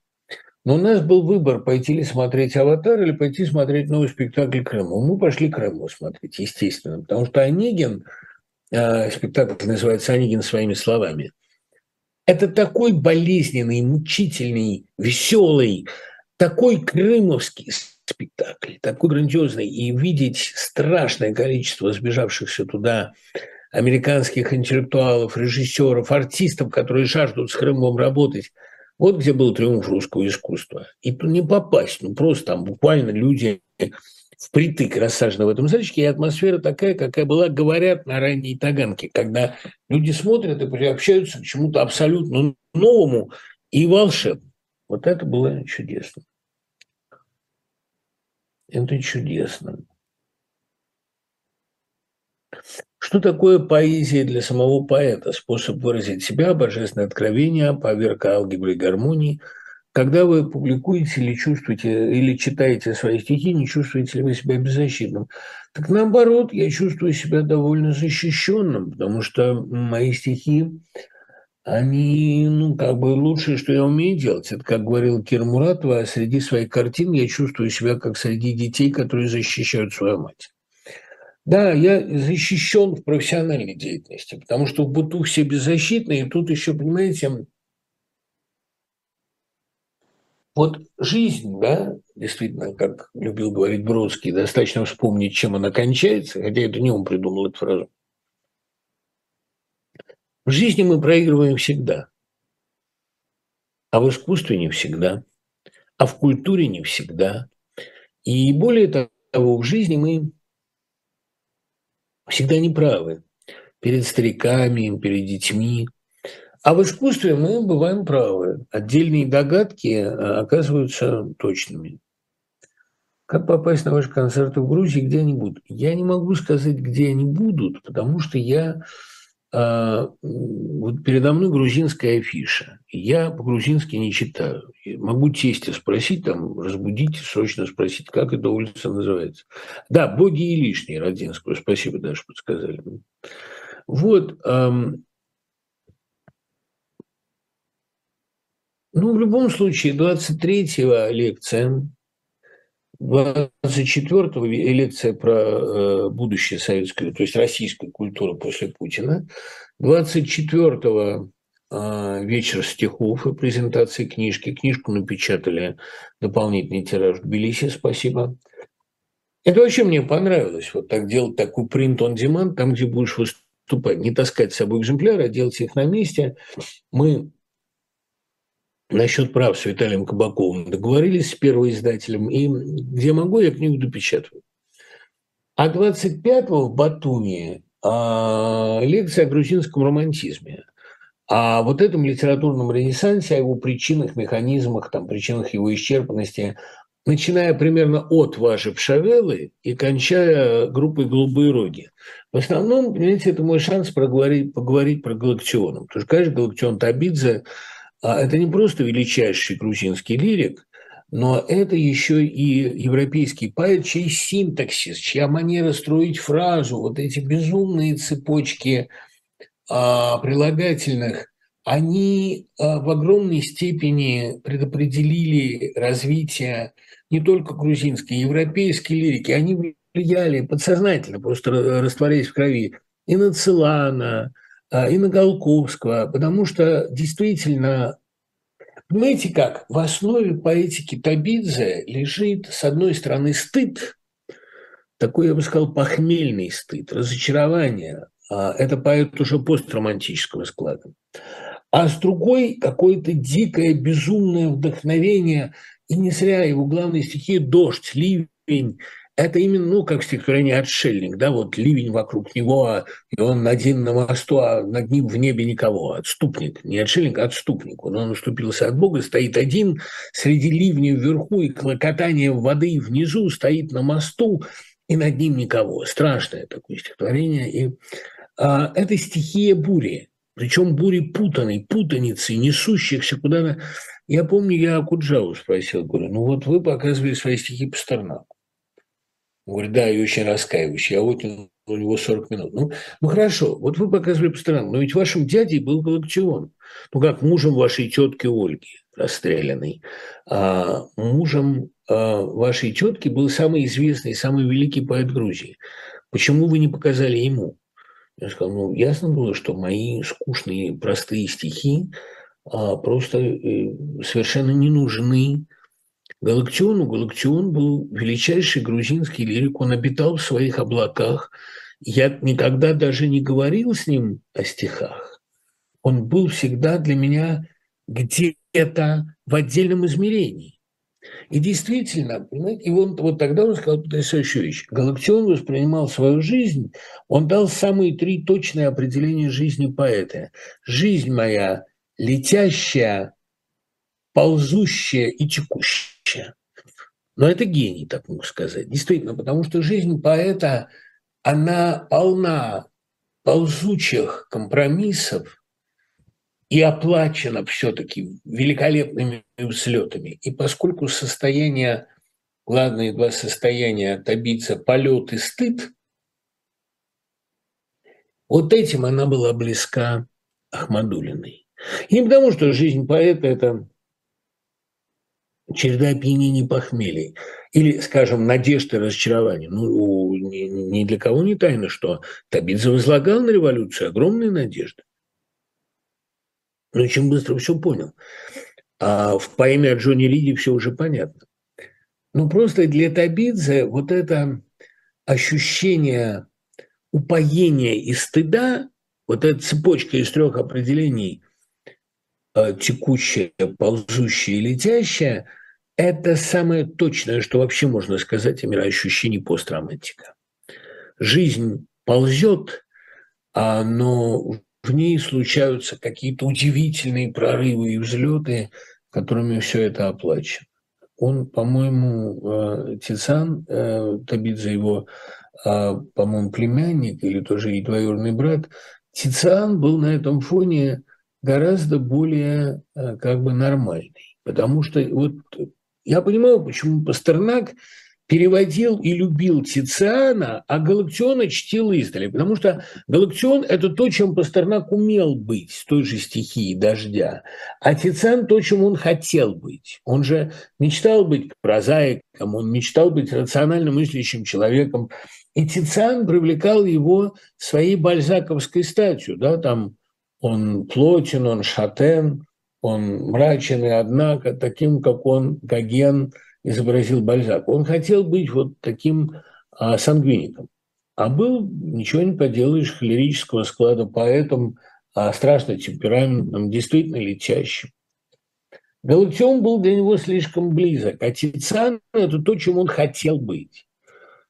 Но у нас был выбор, пойти ли смотреть «Аватар» или пойти смотреть новый спектакль Крыму. Мы пошли Крыму смотреть, естественно, потому что Онегин, э, спектакль называется «Онегин своими словами», это такой болезненный, мучительный, веселый, такой крымовский спектакль, такой грандиозный, и видеть страшное количество сбежавшихся туда американских интеллектуалов, режиссеров, артистов, которые жаждут с Крымом работать. Вот где был триумф русского искусства. И не попасть, ну просто там буквально люди впритык рассажены в этом залечке, и атмосфера такая, какая была, говорят, на ранней Таганке, когда люди смотрят и приобщаются к чему-то абсолютно новому и волшебному. Вот это было чудесно. Это чудесно. Что такое поэзия для самого поэта? Способ выразить себя, божественное откровение, поверка алгебры и гармонии. Когда вы публикуете или чувствуете, или читаете свои стихи, не чувствуете ли вы себя беззащитным? Так наоборот, я чувствую себя довольно защищенным, потому что мои стихи, они, ну, как бы лучшее, что я умею делать. Это, как говорил Кир Муратова, среди своих картин я чувствую себя как среди детей, которые защищают свою мать. Да, я защищен в профессиональной деятельности, потому что в быту все беззащитны, и тут еще, понимаете, вот жизнь, да, действительно, как любил говорить Бродский, достаточно вспомнить, чем она кончается, хотя это не он придумал эту фразу. В жизни мы проигрываем всегда, а в искусстве не всегда, а в культуре не всегда. И более того, в жизни мы всегда неправы перед стариками, перед детьми. А в искусстве мы бываем правы. Отдельные догадки э, оказываются точными. Как попасть на ваши концерты в Грузии, где они будут? Я не могу сказать, где они будут, потому что я вот передо мной грузинская афиша. Я по-грузински не читаю. Могу тестя спросить, там, разбудить, срочно спросить, как эта улица называется. Да, боги и лишние, Родинскую. Спасибо, Даша, подсказали. Вот. Эм, ну, в любом случае, 23-го лекция 24-го лекция про э, будущее советской, то есть российской культуры после Путина. 24-го э, вечер стихов и презентации книжки. Книжку напечатали дополнительный тираж в Тбилиси, спасибо. Это вообще мне понравилось, вот так делать такой принт on demand, там, где будешь выступать, не таскать с собой экземпляры, а делать их на месте. Мы насчет прав с Виталием Кабаковым договорились с первоиздателем, и где могу, я книгу допечатываю. А 25-го в Батуми а, лекция о грузинском романтизме. О вот этом литературном ренессансе, о его причинах, механизмах, там, причинах его исчерпанности, начиная примерно от вашей Пшавелы и кончая группой «Голубые роги». В основном, понимаете, это мой шанс поговорить, поговорить про Галактиона. Потому что, конечно, Галактион Табидзе а это не просто величайший грузинский лирик, но это еще и европейский поэт, чей синтаксис, чья манера строить фразу, вот эти безумные цепочки а, прилагательных, они а, в огромной степени предопределили развитие не только грузинской, европейской лирики. Они влияли подсознательно, просто растворяясь в крови, и на Целана, и на Голковского, потому что действительно, понимаете как, в основе поэтики Табидзе лежит, с одной стороны, стыд, такой, я бы сказал, похмельный стыд, разочарование. А, это поэт уже постромантического склада. А с другой какое-то дикое, безумное вдохновение, и не зря его главные стихи «Дождь», «Ливень», это именно, ну, как стихотворение «Отшельник», да, вот ливень вокруг него, и он один на мосту, а над ним в небе никого. Отступник, не отшельник, а отступник. Он, он уступился от Бога, стоит один среди ливней вверху и клокотания воды внизу, стоит на мосту, и над ним никого. Страшное такое стихотворение. И а, это стихия бури, причем бури путанной, путаницы, несущихся куда-то. Я помню, я Акуджаву спросил, говорю, ну вот вы показывали свои стихи по. Говорит, да, и очень раскаиваюсь. Я отнял у него 40 минут. Ну, ну хорошо, вот вы показывали по сторонам, но ведь вашим дядей был Галактион. Ну как, мужем вашей тетки Ольги, расстрелянной. А мужем а, вашей тетки был самый известный, самый великий поэт Грузии. Почему вы не показали ему? Я сказал, ну, ясно было, что мои скучные, простые стихи а, просто э, совершенно не нужны Галактиону Галактион был величайший грузинский лирик, он обитал в своих облаках, я никогда даже не говорил с ним о стихах. Он был всегда для меня где-то в отдельном измерении. И действительно, и он, вот тогда он сказал потрясающую вещь. Галактион воспринимал свою жизнь, он дал самые три точные определения жизни поэта. «Жизнь моя летящая, ползущая и текущая». Но это гений, так могу сказать. Действительно, потому что жизнь поэта, она полна ползучих компромиссов, и оплачено все-таки великолепными взлетами. И поскольку состояние, главные два состояния добиться полет и стыд, вот этим она была близка Ахмадулиной. И не потому, что жизнь поэта – это череда опьянений похмелий. Или, скажем, надежды и разочарования. Ну, ни, для кого не тайно, что Табидзе возлагал на революцию огромные надежды но очень быстро все понял. А в поэме о Джонни Риде все уже понятно. Ну, просто для Табидзе вот это ощущение упоения и стыда, вот эта цепочка из трех определений э, текущая, ползущая и летящая, это самое точное, что вообще можно сказать о мироощущении постромантика. Жизнь ползет, а, но в ней случаются какие-то удивительные прорывы и взлеты, которыми все это оплачено. Он, по-моему, э, Тицан, э, Табидзе его, э, по-моему, племянник или тоже и двоюродный брат, Тициан был на этом фоне гораздо более как бы нормальный. Потому что вот я понимаю, почему Пастернак переводил и любил Тициана, а Галактиона чтил издали, потому что Галактион – это то, чем Пастернак умел быть, с той же стихии дождя, а Тициан – то, чем он хотел быть. Он же мечтал быть прозаиком, он мечтал быть рационально мыслящим человеком, и Тициан привлекал его своей бальзаковской статью, да, там он плотен, он шатен, он мрачен и, однако, таким, как он, Гоген – изобразил Бальзак. Он хотел быть вот таким а, сангвиником, а был, ничего не поделаешь, холерического склада поэтом, а, страшно темпераментным, действительно летящим. Галактион был для него слишком близок, а Тициан – это то, чем он хотел быть.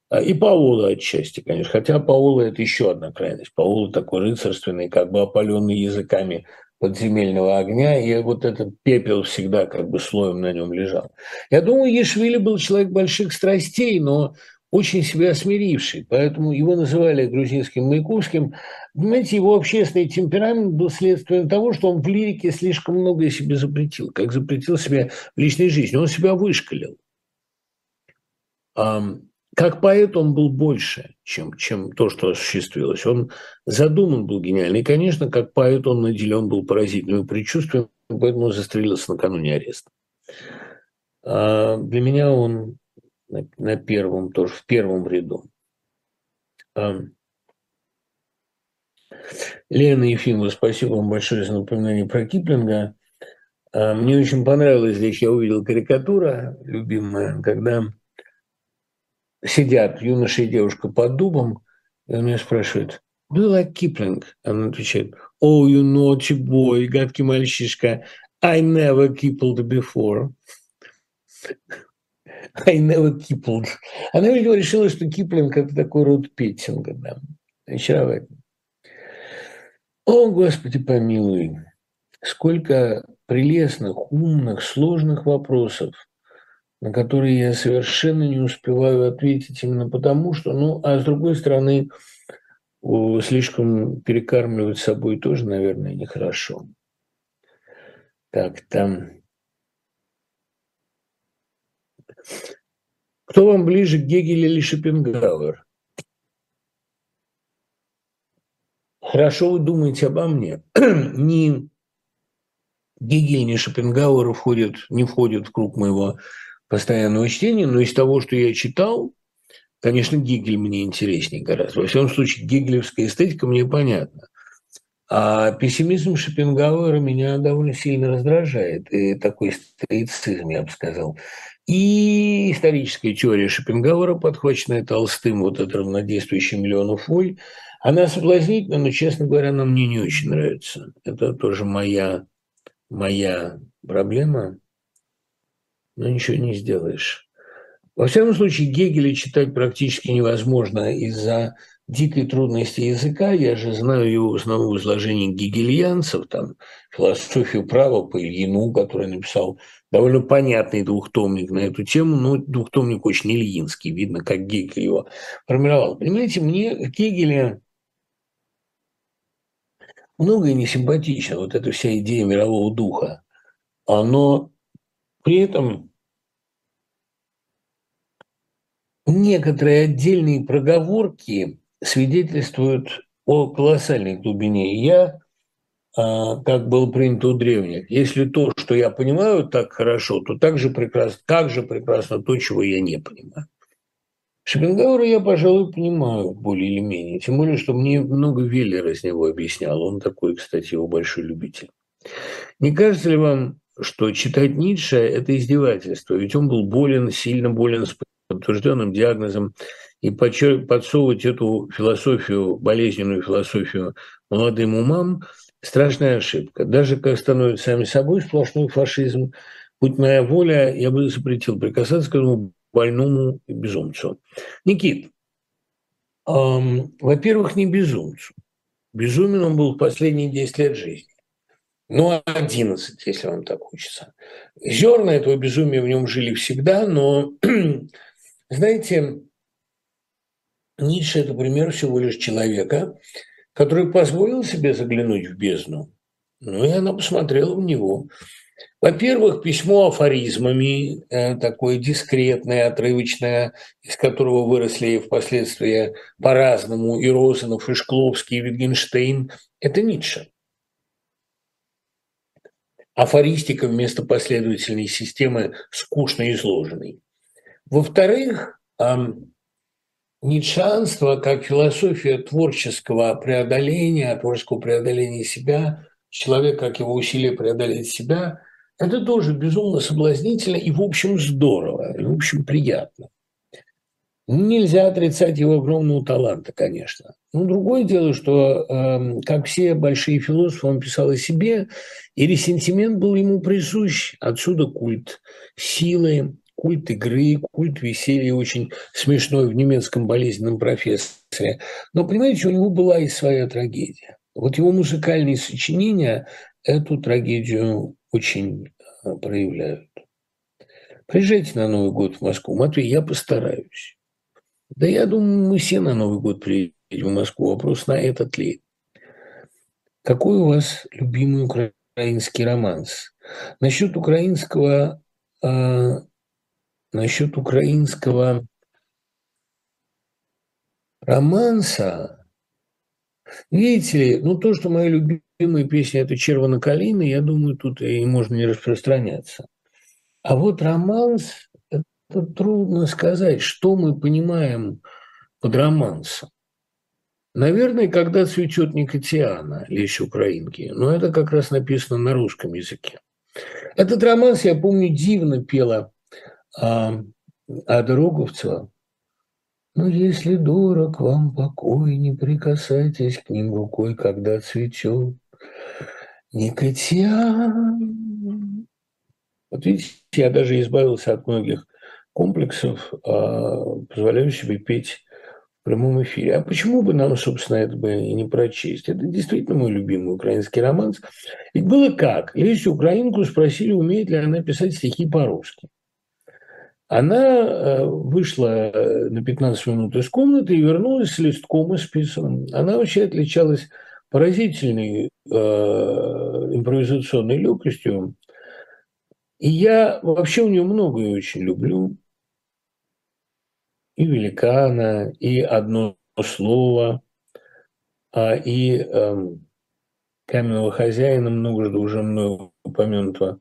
А, и Паула отчасти, конечно, хотя Паула – это еще одна крайность. Паула такой рыцарственный, как бы опаленный языками подземельного огня, и вот этот пепел всегда как бы слоем на нем лежал. Я думаю, Ешвили был человек больших страстей, но очень себя смиривший, поэтому его называли грузинским Маяковским. Понимаете, его общественный темперамент был следствием того, что он в лирике слишком многое себе запретил, как запретил себе в личной жизни. Он себя вышкалил как поэт он был больше, чем, чем то, что осуществилось. Он задуман был гениальный. И, конечно, как поэт он наделен был поразительным предчувствием, поэтому застрелился накануне ареста. А для меня он на, на первом, тоже в первом ряду. А, Лена Ефимова, спасибо вам большое за напоминание про Киплинга. А, мне очень понравилось, здесь я увидел карикатура любимая, когда сидят юноша и девушка под дубом, и он меня спрашивает, do you like Kipling? Она отвечает, oh, you naughty boy, гадкий мальчишка, I never kippled before. I never kippled. Она, видимо, решила, что Киплинг – это такой род петинга, да, очаровательно. О, Господи, помилуй, сколько прелестных, умных, сложных вопросов – на которые я совершенно не успеваю ответить именно потому, что, ну, а с другой стороны, слишком перекармливать собой тоже, наверное, нехорошо. Так, там... Кто вам ближе, Гегель или Шопенгауэр? Хорошо вы думаете обо мне. ни Гегель, ни Шопенгауэр входят, не входят в круг моего постоянного чтения, но из того, что я читал, конечно, Гегель мне интереснее гораздо. Во всяком случае, гегелевская эстетика мне понятна. А пессимизм Шопенгауэра меня довольно сильно раздражает. И такой стоицизм, я бы сказал. И историческая теория Шопенгауэра, подхваченная Толстым, вот это равнодействующий миллионов воль, она соблазнительна, но, честно говоря, она мне не очень нравится. Это тоже моя, моя проблема, но ничего не сделаешь. Во всяком случае, Гегеля читать практически невозможно из-за дикой трудности языка. Я же знаю его основное изложение гегельянцев, там, философию права по Ильину, который написал довольно понятный двухтомник на эту тему, но двухтомник очень ильинский, видно, как Гегель его формировал. Понимаете, мне Гегеля многое не симпатично, вот эта вся идея мирового духа. Но при этом некоторые отдельные проговорки свидетельствуют о колоссальной глубине. Я, а, как было принято у древних, если то, что я понимаю так хорошо, то так же прекрасно, так же прекрасно то, чего я не понимаю. Шопенгауэра я, пожалуй, понимаю более или менее. Тем более, что мне много Веллер из него объяснял. Он такой, кстати, его большой любитель. Не кажется ли вам, что читать Ницше – это издевательство? Ведь он был болен, сильно болен с подтвержденным диагнозом, и подсовывать эту философию, болезненную философию молодым умам – страшная ошибка. Даже как становится сами собой сплошной фашизм, будь моя воля, я бы запретил прикасаться к этому больному безумцу. Никит, эм, во-первых, не безумцу. Безумен он был в последние 10 лет жизни. Ну, 11, если вам так хочется. Зерна этого безумия в нем жили всегда, но Знаете, Ницше – это пример всего лишь человека, который позволил себе заглянуть в бездну. Ну, и она посмотрела в него. Во-первых, письмо афоризмами, э, такое дискретное, отрывочное, из которого выросли впоследствии по-разному и Розанов, и Шкловский, и Витгенштейн – это Ницше. Афористика вместо последовательной системы скучно изложенной. Во-вторых, ницшанство как философия творческого преодоления, творческого преодоления себя, человек как его усилие преодолеть себя, это тоже безумно соблазнительно и, в общем, здорово, и, в общем, приятно. Нельзя отрицать его огромного таланта, конечно. Но другое дело, что, как все большие философы, он писал о себе, и ресентимент был ему присущ. Отсюда культ силы, культ игры, культ веселья очень смешной в немецком болезненном профессоре. Но, понимаете, у него была и своя трагедия. Вот его музыкальные сочинения эту трагедию очень э, проявляют. Приезжайте на Новый год в Москву. Матвей, я постараюсь. Да я думаю, мы все на Новый год приедем в Москву. Вопрос на этот ли. Какой у вас любимый украинский романс? Насчет украинского э, насчет украинского романса, видите ли, ну то, что моя любимая песня – это «Червона калина», я думаю, тут и можно не распространяться. А вот романс – это трудно сказать, что мы понимаем под романсом. Наверное, когда цветет Никотиана, лещ украинки, но это как раз написано на русском языке. Этот романс, я помню, дивно пела а, а Дроговцева, ну, если дурак вам покой, не прикасайтесь к ним рукой, когда цветет Никотиан. Вот видите, я даже избавился от многих комплексов, а, позволяющих себе петь в прямом эфире. А почему бы нам, собственно, это бы и не прочесть? Это действительно мой любимый украинский романс. Ведь было как? Лесю Украинку спросили, умеет ли она писать стихи по-русски. Она э, вышла э, на 15 минут из комнаты и вернулась с листком исписанным. Она вообще отличалась поразительной э, импровизационной легкостью. И я вообще у нее многое очень люблю. И великана, и одно слово, а и э, каменного хозяина, многожды уже мною упомянутого.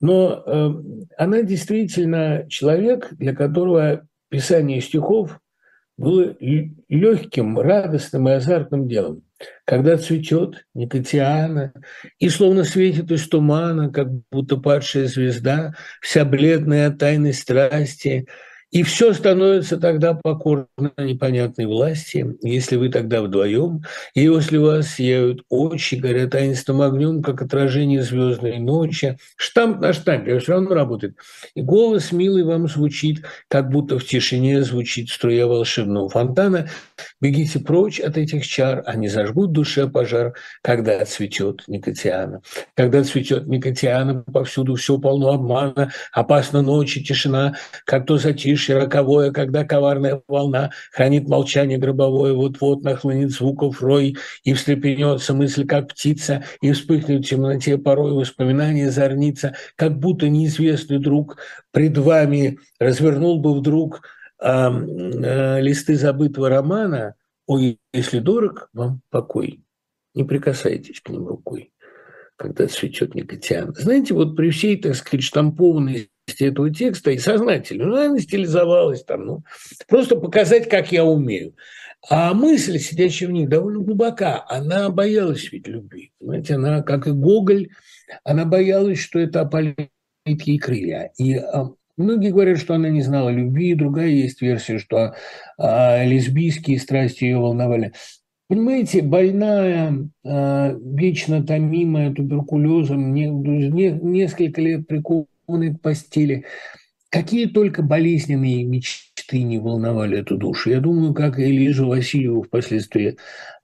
Но э, она действительно человек, для которого писание стихов было легким, радостным и азартным делом. Когда цветет Никотиана и словно светит из тумана, как будто падшая звезда, вся бледная от тайной страсти – и все становится тогда покорно непонятной власти, если вы тогда вдвоем, и если у вас сияют очи, горят таинственным огнем, как отражение звездной ночи. Штамп на штампе, все равно работает. И голос милый вам звучит, как будто в тишине звучит струя волшебного фонтана. Бегите прочь от этих чар, они зажгут в душе пожар, когда цветет Никотиана. Когда цветет Никотиана, повсюду все полно обмана, опасна ночь и тишина, как то затишье роковое, когда коварная волна хранит молчание гробовое, вот-вот нахлынет звуков рой, и встрепенется мысль, как птица, и вспыхнет в темноте порой воспоминания зорница, как будто неизвестный друг пред вами развернул бы вдруг э, листы забытого романа, ой, если дорог вам покой, не прикасайтесь к ним рукой, когда цветет Никотиан. Знаете, вот при всей, так сказать, штампованности этого текста и сознательно, ну, наверное, стилизовалась там, ну, просто показать, как я умею. А мысль, сидящая в них, довольно глубока. Она боялась ведь любви. Понимаете, она, как и Гоголь, она боялась, что это опалит ей крылья. И а, Многие говорят, что она не знала любви, другая есть версия, что а, лесбийские страсти ее волновали. Понимаете, больная, а, вечно томимая туберкулезом, не, не, несколько лет прикованной к постели, какие только болезненные мечты не волновали эту душу. Я думаю, как и Элизу Васильеву впоследствии,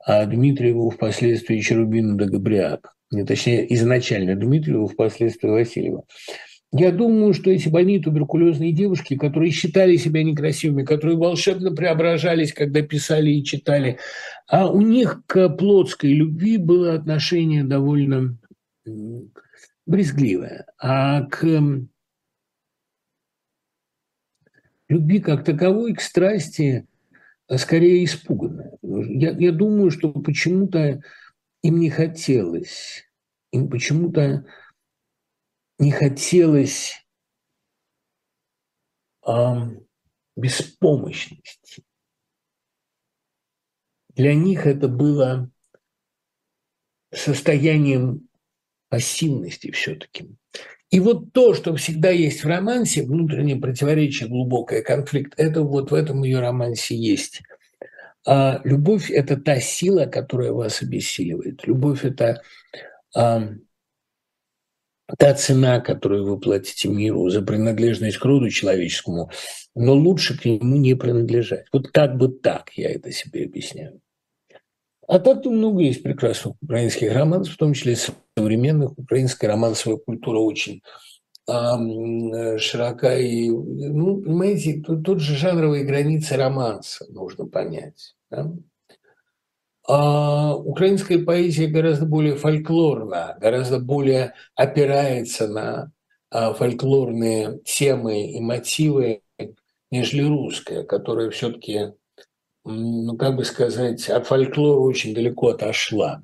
а Дмитриеву впоследствии Черубину да Габриак. Точнее, изначально Дмитриеву, впоследствии Васильева. Я думаю, что эти больные туберкулезные девушки, которые считали себя некрасивыми, которые волшебно преображались, когда писали и читали, а у них к плотской любви было отношение довольно брезгливое. А к любви как таковой, к страсти, скорее испуганное. Я, я думаю, что почему-то им не хотелось, им почему-то не хотелось а, беспомощности. Для них это было состоянием пассивности все-таки. И вот то, что всегда есть в романсе, внутреннее противоречие, глубокое конфликт, это вот в этом ее романсе есть. А любовь – это та сила, которая вас обессиливает. Любовь – это а, та цена, которую вы платите миру за принадлежность к роду человеческому, но лучше к нему не принадлежать. Вот как бы так я это себе объясняю. А так-то много есть прекрасных украинских романов, в том числе современных. Украинская романсовая культура очень э, широка. И, ну, понимаете, тут, тут же жанровые границы романса нужно понять. Да? А украинская поэзия гораздо более фольклорна, гораздо более опирается на а, фольклорные темы и мотивы, нежели русская, которая все-таки, ну как бы сказать, от фольклора очень далеко отошла.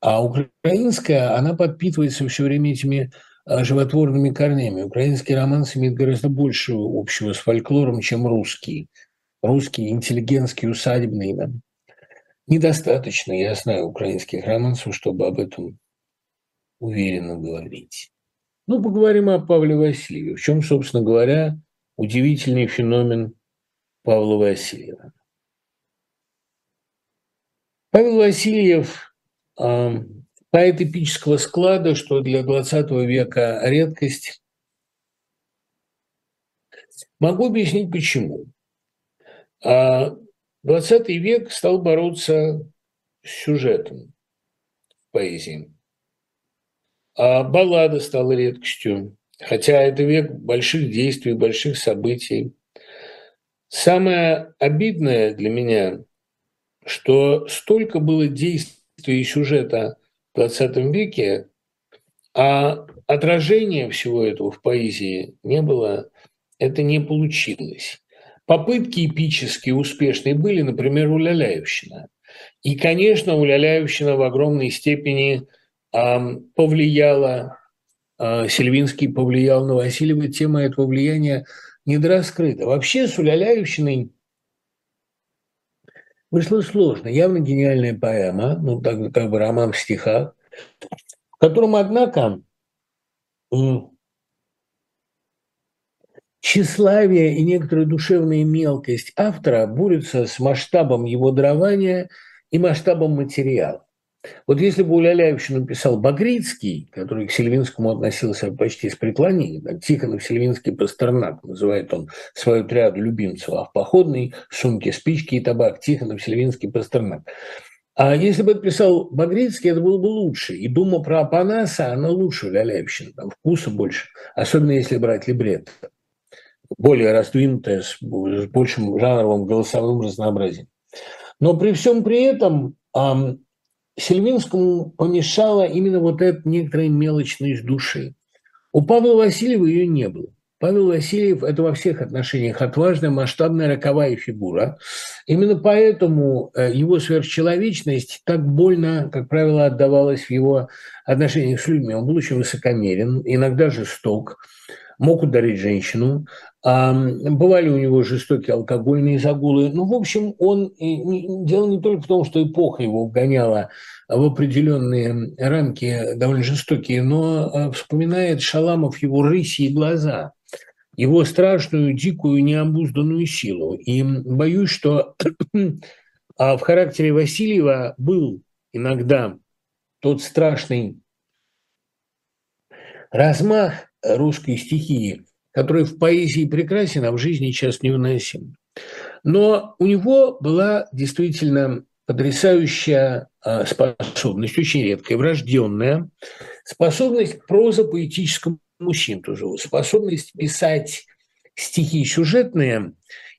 А украинская, она подпитывается все время этими а, животворными корнями. Украинский романс имеет гораздо больше общего с фольклором, чем русский. Русский интеллигентский, усадебный, да, Недостаточно, я знаю, украинских романсов, чтобы об этом уверенно говорить. Ну, поговорим о Павле Васильеве. В чем, собственно говоря, удивительный феномен Павла Васильева. Павел Васильев э, поэт эпического склада, что для XX века редкость. Могу объяснить, почему. А, 20 век стал бороться с сюжетом в поэзии. А баллада стала редкостью, хотя это век больших действий, больших событий. Самое обидное для меня, что столько было действий и сюжета в 20 веке, а отражения всего этого в поэзии не было, это не получилось. Попытки эпические, успешные были, например, у Ляляевщина. И, конечно, у Ляляевщина в огромной степени э, повлияла, э, Сильвинский повлиял на Васильева, тема этого влияния недораскрыта. Вообще с Уляляевщиной Вышло сложно. Явно гениальная поэма, ну, так как бы роман в стихах, в котором, однако, тщеславие и некоторая душевная мелкость автора борются с масштабом его дарования и масштабом материала. Вот если бы Уляляевщину писал Багрицкий, который к Сильвинскому относился почти с преклонением, Тихонов Сильвинский Пастернак, называет он свою триаду любимцев, а в походной сумке спички и табак Тихонов Сильвинский Пастернак. А если бы это писал Багрицкий, это было бы лучше. И «Дума про Апанаса», она лучше Уляляевщины, там вкуса больше, особенно если брать либретто более раздвинутая, с большим жанровым голосовым разнообразием. Но при всем при этом Сильвинскому помешала именно вот эта некоторая мелочность души. У Павла Васильева ее не было. Павел Васильев – это во всех отношениях отважная, масштабная, роковая фигура. Именно поэтому э, его сверхчеловечность так больно, как правило, отдавалась в его отношениях с людьми. Он был очень высокомерен, иногда жесток, мог ударить женщину, Бывали у него жестокие алкогольные загулы. Ну, в общем, он дело не только в том, что эпоха его вгоняла в определенные рамки довольно жестокие, но а, вспоминает Шаламов его рысьи глаза, его страшную, дикую, необузданную силу. И боюсь, что а, в характере Васильева был иногда тот страшный размах русской стихии, который в поэзии прекрасен, а в жизни сейчас невыносим. Но у него была действительно потрясающая а, способность, очень редкая, врожденная, способность к проза-поэтическому синтезу, способность писать стихи сюжетные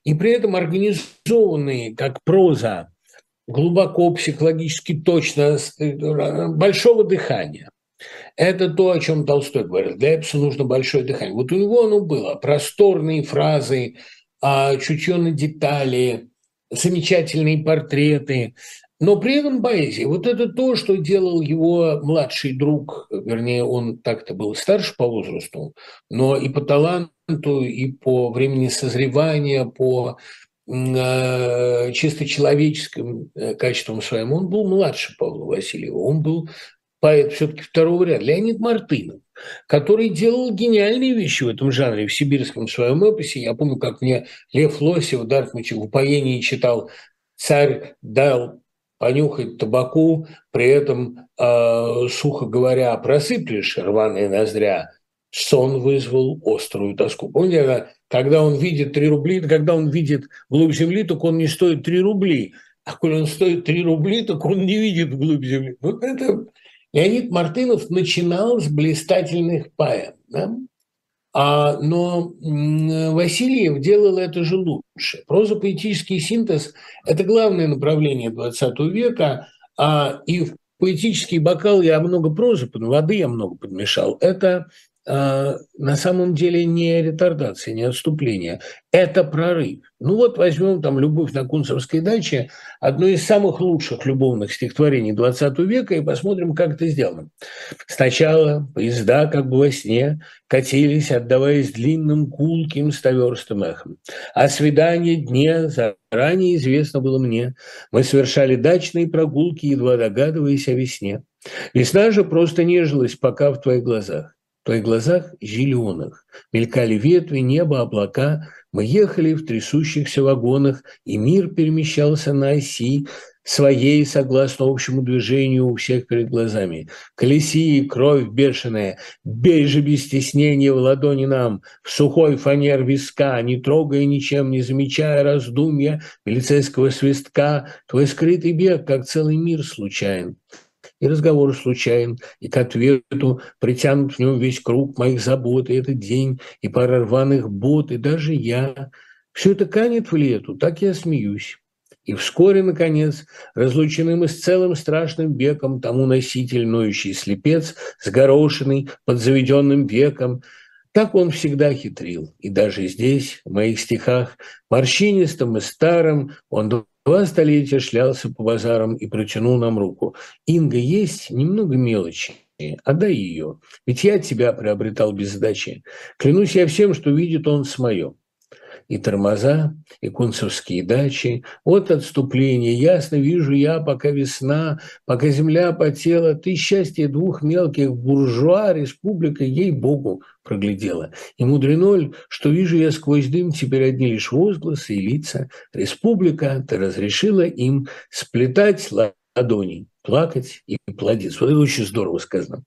и при этом организованные как проза, глубоко психологически точно, э, большого дыхания. Это то, о чем Толстой говорил. Для Эпса нужно большое дыхание. Вот у него оно было. Просторные фразы, а, чутье на детали, замечательные портреты, но при этом поэзия. Вот это то, что делал его младший друг, вернее, он так-то был старше по возрасту, но и по таланту, и по времени созревания, по э, чисто человеческим э, качествам своим, он был младше Павла Васильева, он был поэт все-таки второго ряда, Леонид Мартынов, который делал гениальные вещи в этом жанре, в сибирском своем эпосе. Я помню, как мне Лев Лосев в Дарфмуче в упоении читал «Царь дал понюхать табаку, при этом, э, сухо говоря, просыплешь рваные ноздря, сон вызвал острую тоску. Помните, когда он видит 3 рубли, когда он видит глубь земли, так он не стоит 3 рубли. А когда он стоит 3 рубли, так он не видит глубь земли. Вот это Леонид Мартынов начинал с блистательных поэм, да? а, но Васильев делал это же лучше. Проза-поэтический синтез – это главное направление XX века, а, и в поэтический бокал я много прозы, воды я много подмешал. Это на самом деле не ретардация, не отступление. Это прорыв. Ну вот возьмем там «Любовь на Кунцевской даче», одно из самых лучших любовных стихотворений XX века, и посмотрим, как это сделано. Сначала поезда, как бы во сне, катились, отдаваясь длинным, кулким, стоверстым эхом. А свидание дне заранее известно было мне. Мы совершали дачные прогулки, едва догадываясь о весне. Весна же просто нежилась пока в твоих глазах. Твоих глазах зеленых мелькали ветви, небо, облака. Мы ехали в трясущихся вагонах, и мир перемещался на оси своей, согласно общему движению у всех перед глазами. Колеси, кровь бешеная, бей же без стеснения в ладони нам, в сухой фанер виска, не трогая ничем, не замечая раздумья милицейского свистка, твой скрытый бег, как целый мир случайен и разговор случайен, и к ответу притянут в нем весь круг моих забот, и этот день, и пара рваных бот, и даже я. Все это канет в лету, так я смеюсь. И вскоре, наконец, разлучены мы с целым страшным веком, тому носитель, ноющий слепец, с под заведенным веком, так он всегда хитрил, и даже здесь, в моих стихах, морщинистым и старым, он Два столетия шлялся по базарам и протянул нам руку. «Инга, есть немного мелочи. Отдай ее. Ведь я тебя приобретал без сдачи. Клянусь я всем, что видит он с моё. И тормоза, и кунцевские дачи. Вот отступление, ясно вижу я, пока весна, пока земля потела, ты счастье двух мелких буржуа, республика, ей-богу, проглядела. И мудрено что вижу я сквозь дым теперь одни лишь возгласы и лица. Республика, ты разрешила им сплетать ладони, плакать и плодиться. Вот это очень здорово сказано.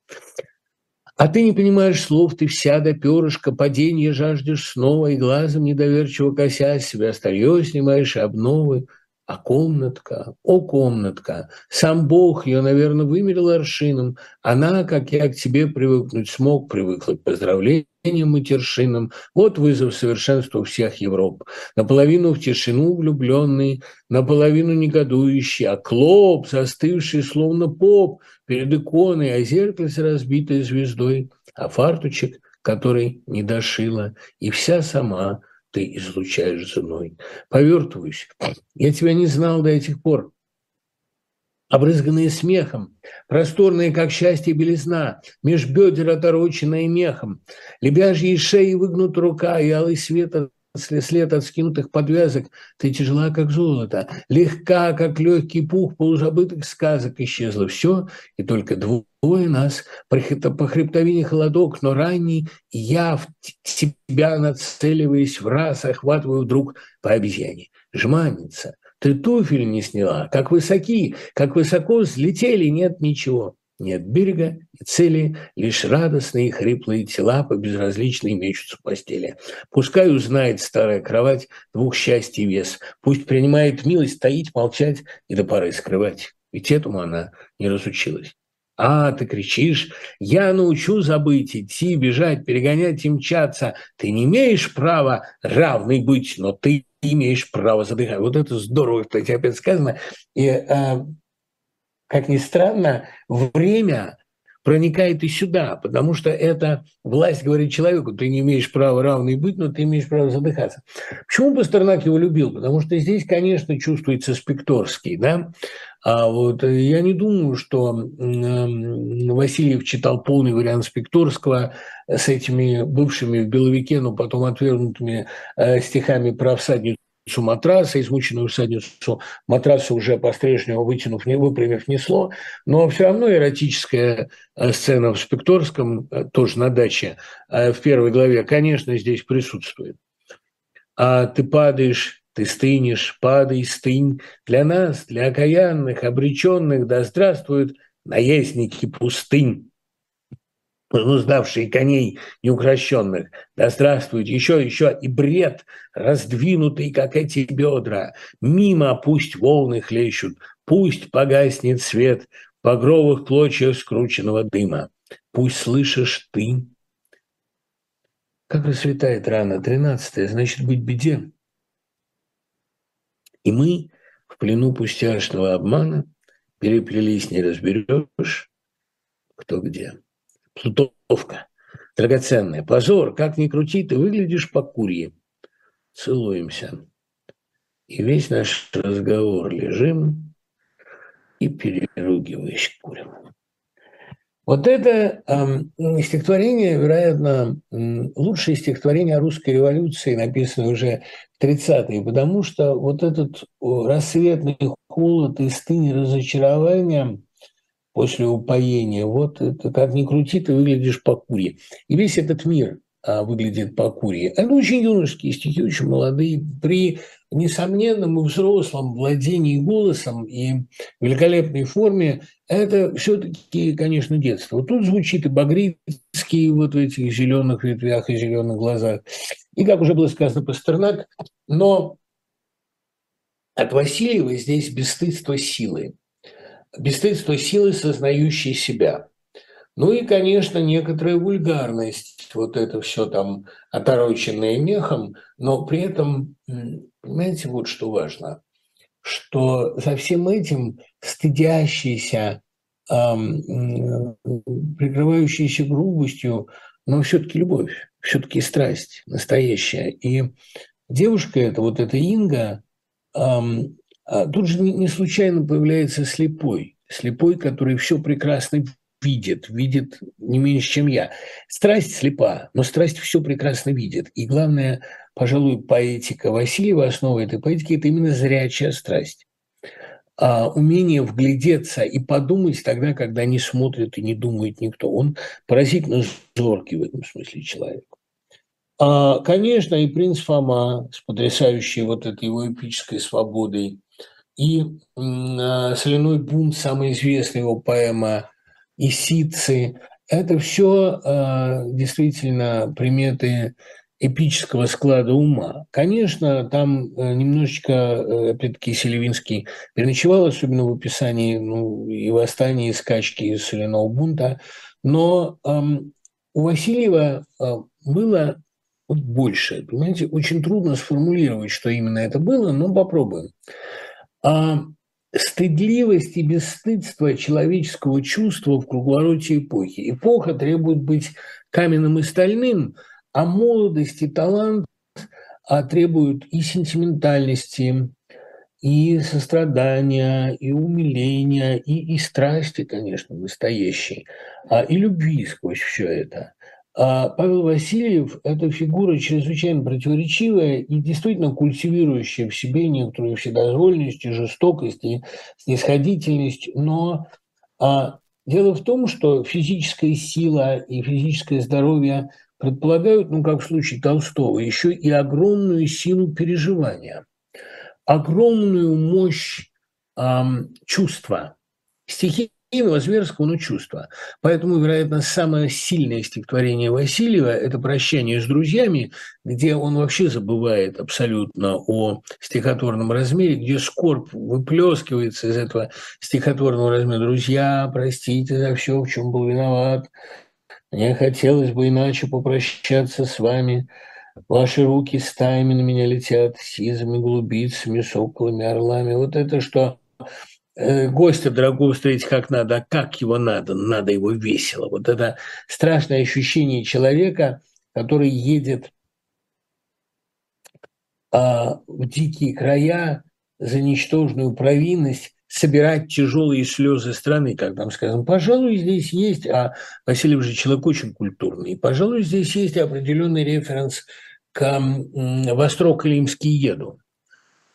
А ты не понимаешь слов, ты вся до перышка, падения жаждешь снова, и глазом недоверчиво косясь, себя старье снимаешь и обновы. А комнатка, о, комнатка, сам Бог ее, наверное, вымерил аршином. Она, как я к тебе привыкнуть смог, привыкла к поздравлениям матершинам. Вот вызов совершенству всех Европ. Наполовину в тишину влюбленный, наполовину негодующий, а клоп, застывший, словно поп, перед иконой, а зеркальце разбитое звездой, а фартучек, который не дошила, и вся сама – ты излучаешь женой. Повертываюсь. Я тебя не знал до этих пор. Обрызганные смехом, просторные, как счастье, белизна, меж бедер отороченная мехом, лебяжьей шеи выгнут рука, и алый свет от след от скинутых подвязок, ты тяжела, как золото, легка, как легкий пух полузабытых сказок, исчезло все, и только двое нас, по хребтовине холодок, но ранний, я в тебя нацеливаясь в раз, охватываю вдруг по обезьяне. Жманница, ты туфель не сняла, как высоки, как высоко взлетели, нет ничего. Нет берега и цели, лишь радостные хриплые тела по безразличной мечутся в постели. Пускай узнает старая кровать двух счастий вес, пусть принимает милость таить, молчать и до поры скрывать. Ведь этому она не разучилась. А, ты кричишь, я научу забыть, идти, бежать, перегонять и мчаться. Ты не имеешь права равный быть, но ты имеешь право задыхать. Вот это здорово, кстати, опять сказано. И э, как ни странно, время проникает и сюда, потому что это власть говорит человеку, ты не имеешь права равный быть, но ты имеешь право задыхаться. Почему Пастернак его любил? Потому что здесь, конечно, чувствуется спекторский, да, а вот я не думаю, что Васильев читал полный вариант Спекторского с этими бывшими в Беловике, но потом отвергнутыми э, стихами про всадницу матраса, измученную всадницу матраса уже по-стрешнему вытянув, не выпрямив, несло, но все равно эротическая э, сцена в Спекторском, э, тоже на даче, э, в первой главе, конечно, здесь присутствует. А ты падаешь, ты стынешь, падай, стынь. Для нас, для окаянных, обреченных, да здравствуют наездники пустынь разнуздавшие коней неукрощенных. Да здравствует еще, еще и бред, раздвинутый, как эти бедра. Мимо пусть волны хлещут, пусть погаснет свет в багровых клочьях скрученного дыма. Пусть слышишь ты. Как расцветает рано, тринадцатое, значит быть беде. И мы в плену пустяшного обмана переплелись, не разберешь, кто где. Плутовка. Драгоценная. Позор, как ни крути, ты выглядишь по курье. Целуемся. И весь наш разговор лежим и переругиваясь курим. Вот это э, стихотворение, вероятно, лучшее стихотворение о русской революции, написанное уже в 30-е, потому что вот этот рассветный холод и стынь разочарования – после упоения. Вот это как ни крути, ты выглядишь по куре. И весь этот мир выглядит по куре. Это очень юношеские стихи, очень молодые. При несомненном и взрослом владении голосом и великолепной форме это все-таки, конечно, детство. Вот тут звучит и Багрицкий вот в этих зеленых ветвях и зеленых глазах. И, как уже было сказано, Пастернак. Но от Васильева здесь бесстыдство силы бесстыдство силы, сознающей себя. Ну и, конечно, некоторая вульгарность, вот это все там отороченное мехом, но при этом, понимаете, вот что важно, что за всем этим стыдящийся, эм, прикрывающийся грубостью, но все-таки любовь, все-таки страсть настоящая. И девушка эта, вот эта Инга, эм, тут же не случайно появляется слепой. Слепой, который все прекрасно видит, видит не меньше, чем я. Страсть слепа, но страсть все прекрасно видит. И главное, пожалуй, поэтика Васильева, основа этой поэтики – это именно зрячая страсть. А умение вглядеться и подумать тогда, когда не смотрит и не думает никто. Он поразительно зоркий в этом смысле человек. А, конечно, и принц Фома с потрясающей вот этой его эпической свободой, и а, «Соляной бунт», самая известная его поэма, и это все а, действительно приметы эпического склада ума. Конечно, там э, немножечко, э, опять-таки, Селивинский переночевал, особенно в описании ну, и восстания, и скачки из соляного бунта, но эм, у Васильева э, было больше. Понимаете, очень трудно сформулировать, что именно это было, но попробуем. А стыдливость и бесстыдство человеческого чувства в круговороте эпохи. Эпоха требует быть каменным и стальным, а молодость и талант а требуют и сентиментальности, и сострадания, и умиления, и, и страсти, конечно, настоящей, а, и любви сквозь все это. А Павел Васильев – это фигура чрезвычайно противоречивая и действительно культивирующая в себе некоторую вседозволенность и жестокость, и снисходительность. Но а, дело в том, что физическая сила и физическое здоровье предполагают, ну, как в случае Толстого, еще и огромную силу переживания, огромную мощь эм, чувства. Стихи Иного зверского, но чувства. Поэтому, вероятно, самое сильное стихотворение Васильева – это «Прощание с друзьями», где он вообще забывает абсолютно о стихотворном размере, где скорбь выплескивается из этого стихотворного размера. «Друзья, простите за все, в чем был виноват. Мне хотелось бы иначе попрощаться с вами. Ваши руки стаями на меня летят, сизыми голубицами, соколами, орлами». Вот это что гостя дорогого встретить как надо, а как его надо, надо его весело. Вот это страшное ощущение человека, который едет а, в дикие края за ничтожную провинность, собирать тяжелые слезы страны, как там сказано. Пожалуй, здесь есть, а Васильев же человек очень культурный, пожалуй, здесь есть определенный референс к Восток-Климский еду.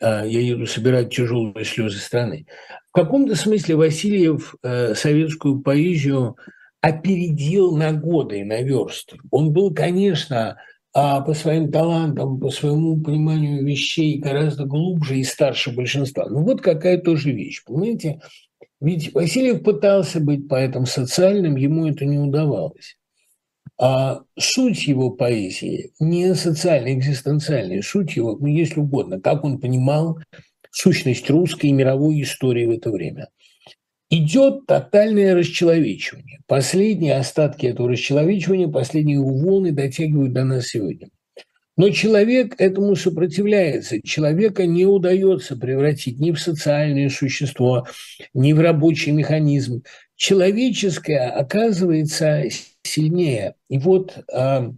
А, я еду собирать тяжелые слезы страны. В каком-то смысле Васильев э, советскую поэзию опередил на годы и на версты. Он был, конечно, а по своим талантам, по своему пониманию вещей гораздо глубже и старше большинства. Ну вот какая тоже вещь, понимаете? Ведь Васильев пытался быть поэтом социальным, ему это не удавалось. А суть его поэзии не социальная, экзистенциальная, суть его, ну, если угодно, как он понимал сущность русской и мировой истории в это время. Идет тотальное расчеловечивание. Последние остатки этого расчеловечивания, последние волны дотягивают до нас сегодня. Но человек этому сопротивляется. Человека не удается превратить ни в социальное существо, ни в рабочий механизм. Человеческое оказывается сильнее. И вот э,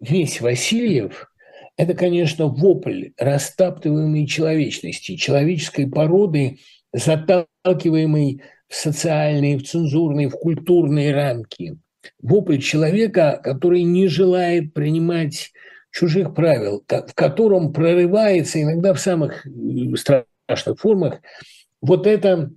весь Васильев это, конечно, вопль растаптываемой человечности, человеческой породы, заталкиваемой в социальные, в цензурные, в культурные рамки. Вопль человека, который не желает принимать чужих правил, в котором прорывается иногда в самых э, страшных формах вот это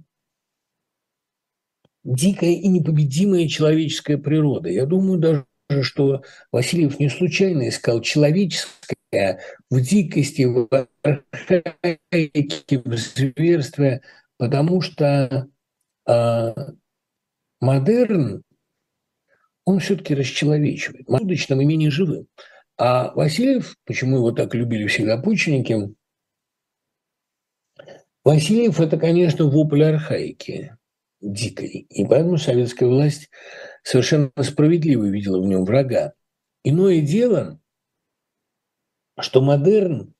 дикая и непобедимая человеческая природа. Я думаю даже, что Васильев не случайно искал человеческое в дикости, в архаике, в зверстве, потому что э, модерн, он все-таки расчеловечивает, судочным и менее живым. А Васильев, почему его так любили всегда пученики, Васильев – это, конечно, вопль архаики дикой. И поэтому советская власть совершенно справедливо видела в нем врага. Иное дело, что модерн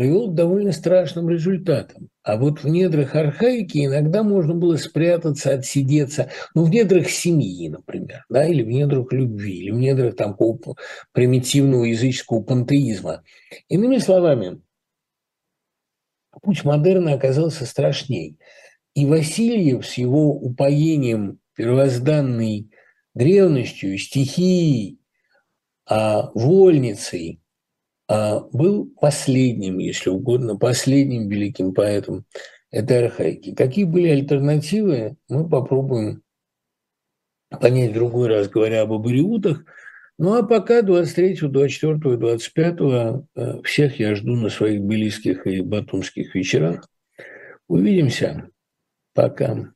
привел к довольно страшным результатам. А вот в недрах архаики иногда можно было спрятаться, отсидеться, ну, в недрах семьи, например, да, или в недрах любви, или в недрах там какого примитивного языческого пантеизма. Иными словами, путь модерна оказался страшней. И Васильев с его упоением первозданной древностью, стихией, а вольницей, а был последним, если угодно, последним великим поэтом этой архаики. Какие были альтернативы, мы попробуем понять в другой раз, говоря об абориутах. Ну а пока 23, 24, 25 всех я жду на своих белийских и батумских вечерах. Увидимся. Пока.